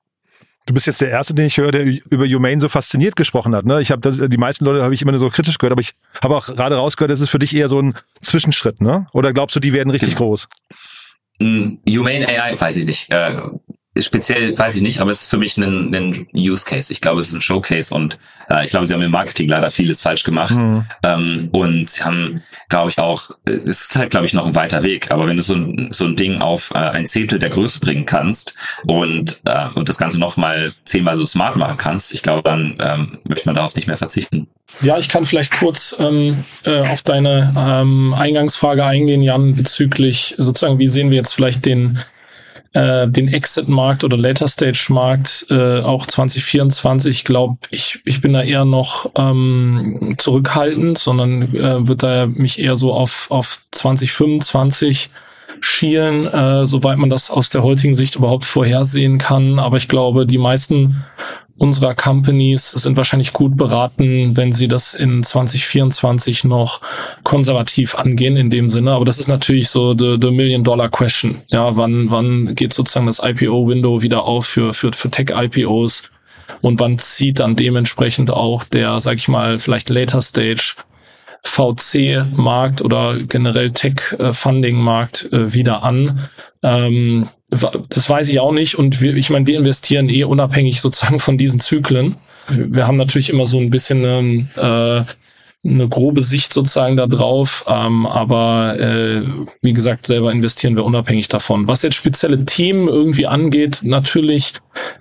Du bist jetzt der Erste, den ich höre, der über Humane so fasziniert gesprochen hat. Ne? Ich habe die meisten Leute habe ich immer nur so kritisch gehört, aber ich habe auch gerade rausgehört, das ist für dich eher so ein Zwischenschritt, ne? Oder glaubst du, die werden richtig genau. groß? Mm, Humane AI, weiß ich nicht. Äh, speziell weiß ich nicht, aber es ist für mich ein, ein Use Case. Ich glaube, es ist ein Showcase und äh, ich glaube, sie haben im Marketing leider vieles falsch gemacht. Mhm. Ähm, und sie haben, glaube ich, auch, es ist halt, glaube ich, noch ein weiter Weg. Aber wenn du so ein, so ein Ding auf äh, ein Zehntel der Größe bringen kannst und, äh, und das Ganze nochmal zehnmal so smart machen kannst, ich glaube, dann ähm, möchte man darauf nicht mehr verzichten. Ja, ich kann vielleicht kurz ähm, äh, auf deine ähm, Eingangsfrage eingehen, Jan, bezüglich sozusagen, wie sehen wir jetzt vielleicht den äh, den Exit-Markt oder Later-Stage-Markt äh, auch 2024. Ich glaube, ich, ich bin da eher noch ähm, zurückhaltend, sondern äh, wird da mich eher so auf, auf 2025 schielen, äh, soweit man das aus der heutigen Sicht überhaupt vorhersehen kann. Aber ich glaube, die meisten unserer Companies sind wahrscheinlich gut beraten, wenn sie das in 2024 noch konservativ angehen in dem Sinne. Aber das ist natürlich so the, the Million Dollar Question. Ja, wann, wann geht sozusagen das IPO-Window wieder auf für, für, für Tech-IPOs? Und wann zieht dann dementsprechend auch der, sag ich mal, vielleicht Later Stage VC-Markt oder generell Tech-Funding-Markt äh, wieder an? Ähm, das weiß ich auch nicht. Und wir, ich meine, wir investieren eh unabhängig sozusagen von diesen Zyklen. Wir haben natürlich immer so ein bisschen einen, äh, eine grobe Sicht sozusagen da drauf, ähm, aber äh, wie gesagt, selber investieren wir unabhängig davon. Was jetzt spezielle Themen irgendwie angeht, natürlich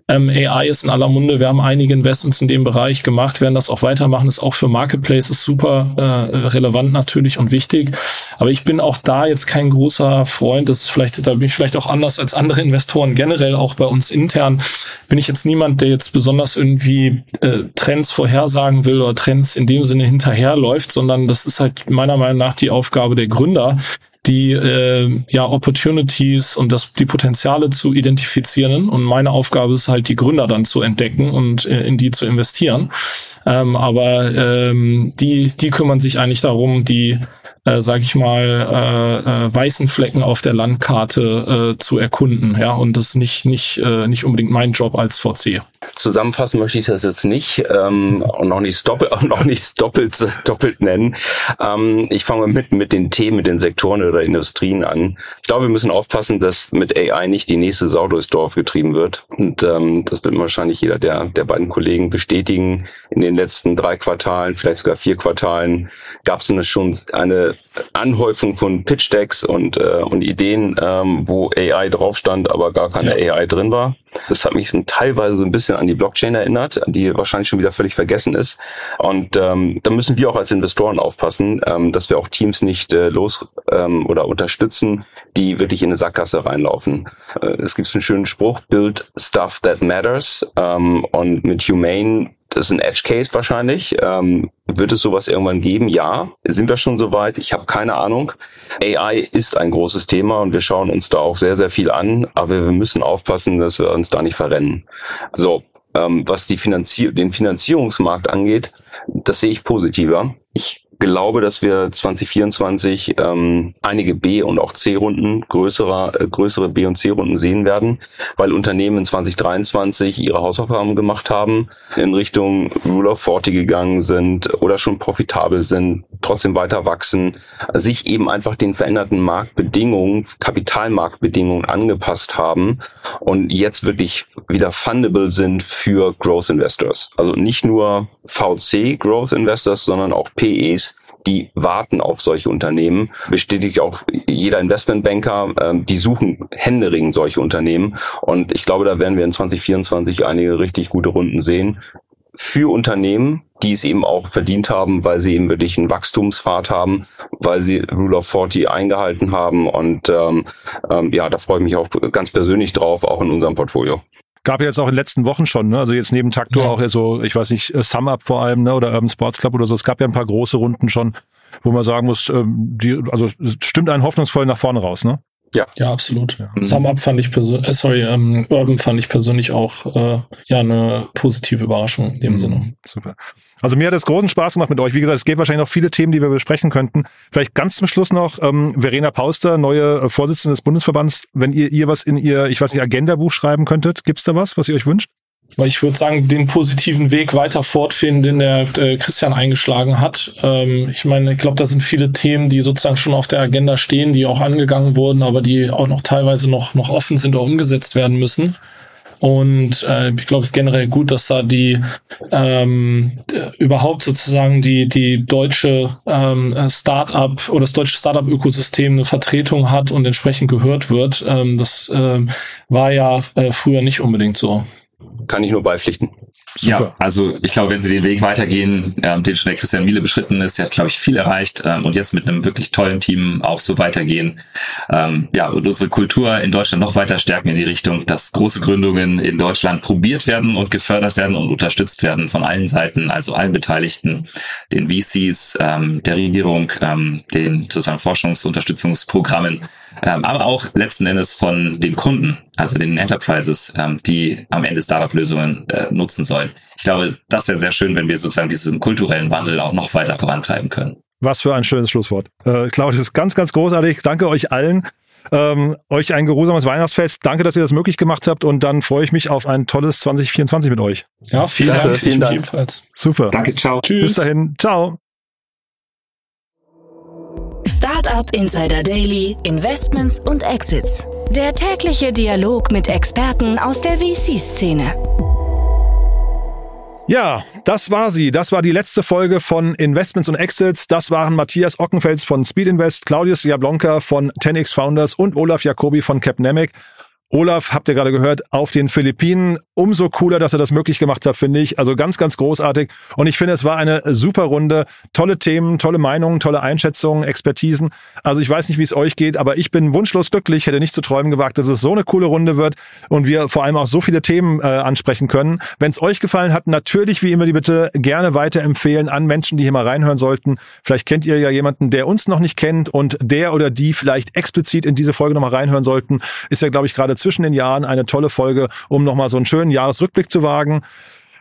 ähm, AI ist in aller Munde. Wir haben einige Investments in dem Bereich gemacht, werden das auch weitermachen. Ist auch für Marketplaces super äh, relevant natürlich und wichtig. Aber ich bin auch da jetzt kein großer Freund. Das ist vielleicht, da bin ich vielleicht auch anders als andere Investoren generell, auch bei uns intern. Bin ich jetzt niemand, der jetzt besonders irgendwie äh, Trends vorhersagen will oder Trends in dem Sinne hinterher hinterherläuft, sondern das ist halt meiner Meinung nach die Aufgabe der Gründer, die äh, ja Opportunities und das die Potenziale zu identifizieren und meine Aufgabe ist halt die Gründer dann zu entdecken und äh, in die zu investieren. Ähm, aber ähm, die die kümmern sich eigentlich darum, die äh, sage ich mal, äh, äh, weißen Flecken auf der Landkarte äh, zu erkunden. Ja, und das ist nicht nicht äh, nicht unbedingt mein Job als VC. Zusammenfassen möchte ich das jetzt nicht ähm, und noch nichts doppelt, noch nichts doppelt doppelt nennen. Ähm, ich fange mit mit den Themen, mit den Sektoren oder Industrien an. Ich glaube, wir müssen aufpassen, dass mit AI nicht die nächste Sau durchs Dorf getrieben wird. Und ähm, das wird wahrscheinlich jeder der der beiden Kollegen bestätigen. In den letzten drei Quartalen, vielleicht sogar vier Quartalen, gab es schon eine Anhäufung von Pitch Decks und äh, und Ideen, ähm, wo AI drauf stand, aber gar keine ja. AI drin war. Das hat mich teilweise so ein bisschen an die Blockchain erinnert, die wahrscheinlich schon wieder völlig vergessen ist. Und ähm, da müssen wir auch als Investoren aufpassen, ähm, dass wir auch Teams nicht äh, los ähm, oder unterstützen, die wirklich in eine Sackgasse reinlaufen. Äh, es gibt einen schönen Spruch, build stuff that matters. Ähm, und mit Humane das ist ein Edge Case wahrscheinlich. Ähm, wird es sowas irgendwann geben? Ja. Sind wir schon soweit? Ich habe keine Ahnung. AI ist ein großes Thema und wir schauen uns da auch sehr, sehr viel an. Aber wir müssen aufpassen, dass wir uns da nicht verrennen. So, ähm, was die Finanzier den Finanzierungsmarkt angeht, das sehe ich positiver. Ich glaube, dass wir 2024 ähm, einige B- und auch C-Runden, größere, äh, größere B- und C-Runden sehen werden, weil Unternehmen in 2023 ihre Hausaufgaben gemacht haben, in Richtung Rule of 40 gegangen sind oder schon profitabel sind, trotzdem weiter wachsen, sich eben einfach den veränderten Marktbedingungen, Kapitalmarktbedingungen angepasst haben und jetzt wirklich wieder fundable sind für Growth Investors. Also nicht nur VC Growth Investors, sondern auch PEs, die warten auf solche Unternehmen. Bestätigt auch jeder Investmentbanker, äh, die suchen händeringend solche Unternehmen. Und ich glaube, da werden wir in 2024 einige richtig gute Runden sehen für Unternehmen, die es eben auch verdient haben, weil sie eben wirklich einen Wachstumspfad haben, weil sie Rule of 40 eingehalten haben. Und ähm, ähm, ja, da freue ich mich auch ganz persönlich drauf, auch in unserem Portfolio gab ja jetzt auch in den letzten Wochen schon, ne? also jetzt neben Taktor ja. auch ja so, ich weiß nicht, äh, Sum Up vor allem, ne? oder Urban Sports Club oder so. Es gab ja ein paar große Runden schon, wo man sagen muss, ähm, die, also stimmt einen hoffnungsvoll nach vorne raus, ne? Ja. Ja, absolut. Ja. Sum Up fand ich persönlich, äh, sorry, ähm, Urban fand ich persönlich auch äh, ja eine positive Überraschung in dem mhm. Sinne. Super. Also mir hat es großen Spaß gemacht mit euch. Wie gesagt, es gibt wahrscheinlich noch viele Themen, die wir besprechen könnten. Vielleicht ganz zum Schluss noch ähm, Verena Pauster, neue äh, Vorsitzende des Bundesverbands. Wenn ihr ihr was in ihr, ich weiß nicht, Agendabuch schreiben könntet, gibt's da was, was ihr euch wünscht? Ich würde sagen, den positiven Weg weiter fortfinden, den der äh, Christian eingeschlagen hat. Ähm, ich meine, ich glaube, da sind viele Themen, die sozusagen schon auf der Agenda stehen, die auch angegangen wurden, aber die auch noch teilweise noch, noch offen sind oder umgesetzt werden müssen. Und äh, ich glaube, es ist generell gut, dass da die ähm, überhaupt sozusagen die die deutsche ähm, Startup oder das deutsche Startup-Ökosystem eine Vertretung hat und entsprechend gehört wird. Ähm, das äh, war ja äh, früher nicht unbedingt so kann ich nur beipflichten. Super. Ja, also ich glaube, wenn sie den Weg weitergehen, ähm, den schon der Christian Miele beschritten ist, der hat, glaube ich, viel erreicht ähm, und jetzt mit einem wirklich tollen Team auch so weitergehen. Ähm, ja, und unsere Kultur in Deutschland noch weiter stärken in die Richtung, dass große Gründungen in Deutschland probiert werden und gefördert werden und unterstützt werden von allen Seiten, also allen Beteiligten, den VCs, ähm, der Regierung, ähm, den sozusagen Forschungsunterstützungsprogrammen ähm, aber auch letzten Endes von den Kunden, also den Enterprises, ähm, die am Ende Startup-Lösungen äh, nutzen sollen. Ich glaube, das wäre sehr schön, wenn wir sozusagen diesen kulturellen Wandel auch noch weiter vorantreiben können. Was für ein schönes Schlusswort. Äh, Claudius, ganz, ganz großartig. Danke euch allen. Ähm, euch ein geruhsames Weihnachtsfest. Danke, dass ihr das möglich gemacht habt und dann freue ich mich auf ein tolles 2024 mit euch. Ja, vielen Dank. Vielen Dank. Ebenfalls. Super. Danke, ciao. Tschüss. Bis dahin. Ciao. Startup Insider Daily, Investments und Exits. Der tägliche Dialog mit Experten aus der VC-Szene. Ja, das war sie. Das war die letzte Folge von Investments und Exits. Das waren Matthias Ockenfels von Speed Invest, Claudius Jablonka von 10x Founders und Olaf Jacobi von Capnemic. Olaf, habt ihr gerade gehört, auf den Philippinen. Umso cooler, dass er das möglich gemacht hat, finde ich. Also ganz, ganz großartig. Und ich finde, es war eine super Runde. Tolle Themen, tolle Meinungen, tolle Einschätzungen, Expertisen. Also ich weiß nicht, wie es euch geht, aber ich bin wunschlos glücklich. Hätte nicht zu träumen gewagt, dass es so eine coole Runde wird und wir vor allem auch so viele Themen äh, ansprechen können. Wenn es euch gefallen hat, natürlich wie immer die Bitte gerne weiterempfehlen an Menschen, die hier mal reinhören sollten. Vielleicht kennt ihr ja jemanden, der uns noch nicht kennt und der oder die vielleicht explizit in diese Folge nochmal reinhören sollten. Ist ja, glaube ich, gerade zwischen den Jahren eine tolle Folge, um nochmal so einen schönen Jahresrückblick zu wagen.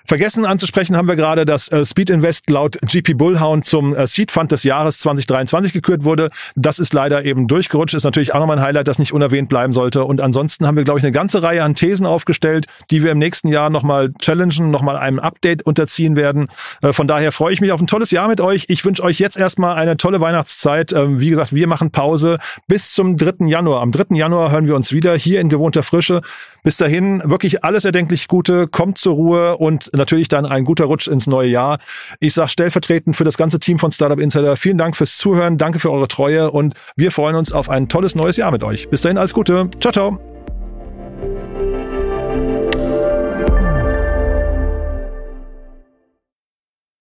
Vergessen anzusprechen haben wir gerade, dass äh, Speed Invest laut GP Bullhound zum äh, Seed Fund des Jahres 2023 gekürt wurde. Das ist leider eben durchgerutscht. Ist natürlich auch nochmal ein Highlight, das nicht unerwähnt bleiben sollte. Und ansonsten haben wir, glaube ich, eine ganze Reihe an Thesen aufgestellt, die wir im nächsten Jahr nochmal challengen, nochmal einem Update unterziehen werden. Äh, von daher freue ich mich auf ein tolles Jahr mit euch. Ich wünsche euch jetzt erstmal eine tolle Weihnachtszeit. Ähm, wie gesagt, wir machen Pause bis zum 3. Januar. Am 3. Januar hören wir uns wieder hier in gewohnter Frische. Bis dahin wirklich alles erdenklich Gute. Kommt zur Ruhe und natürlich dann ein guter Rutsch ins neue Jahr. Ich sage stellvertretend für das ganze Team von Startup Insider vielen Dank fürs Zuhören, danke für eure Treue und wir freuen uns auf ein tolles neues Jahr mit euch. Bis dahin alles Gute. Ciao, ciao.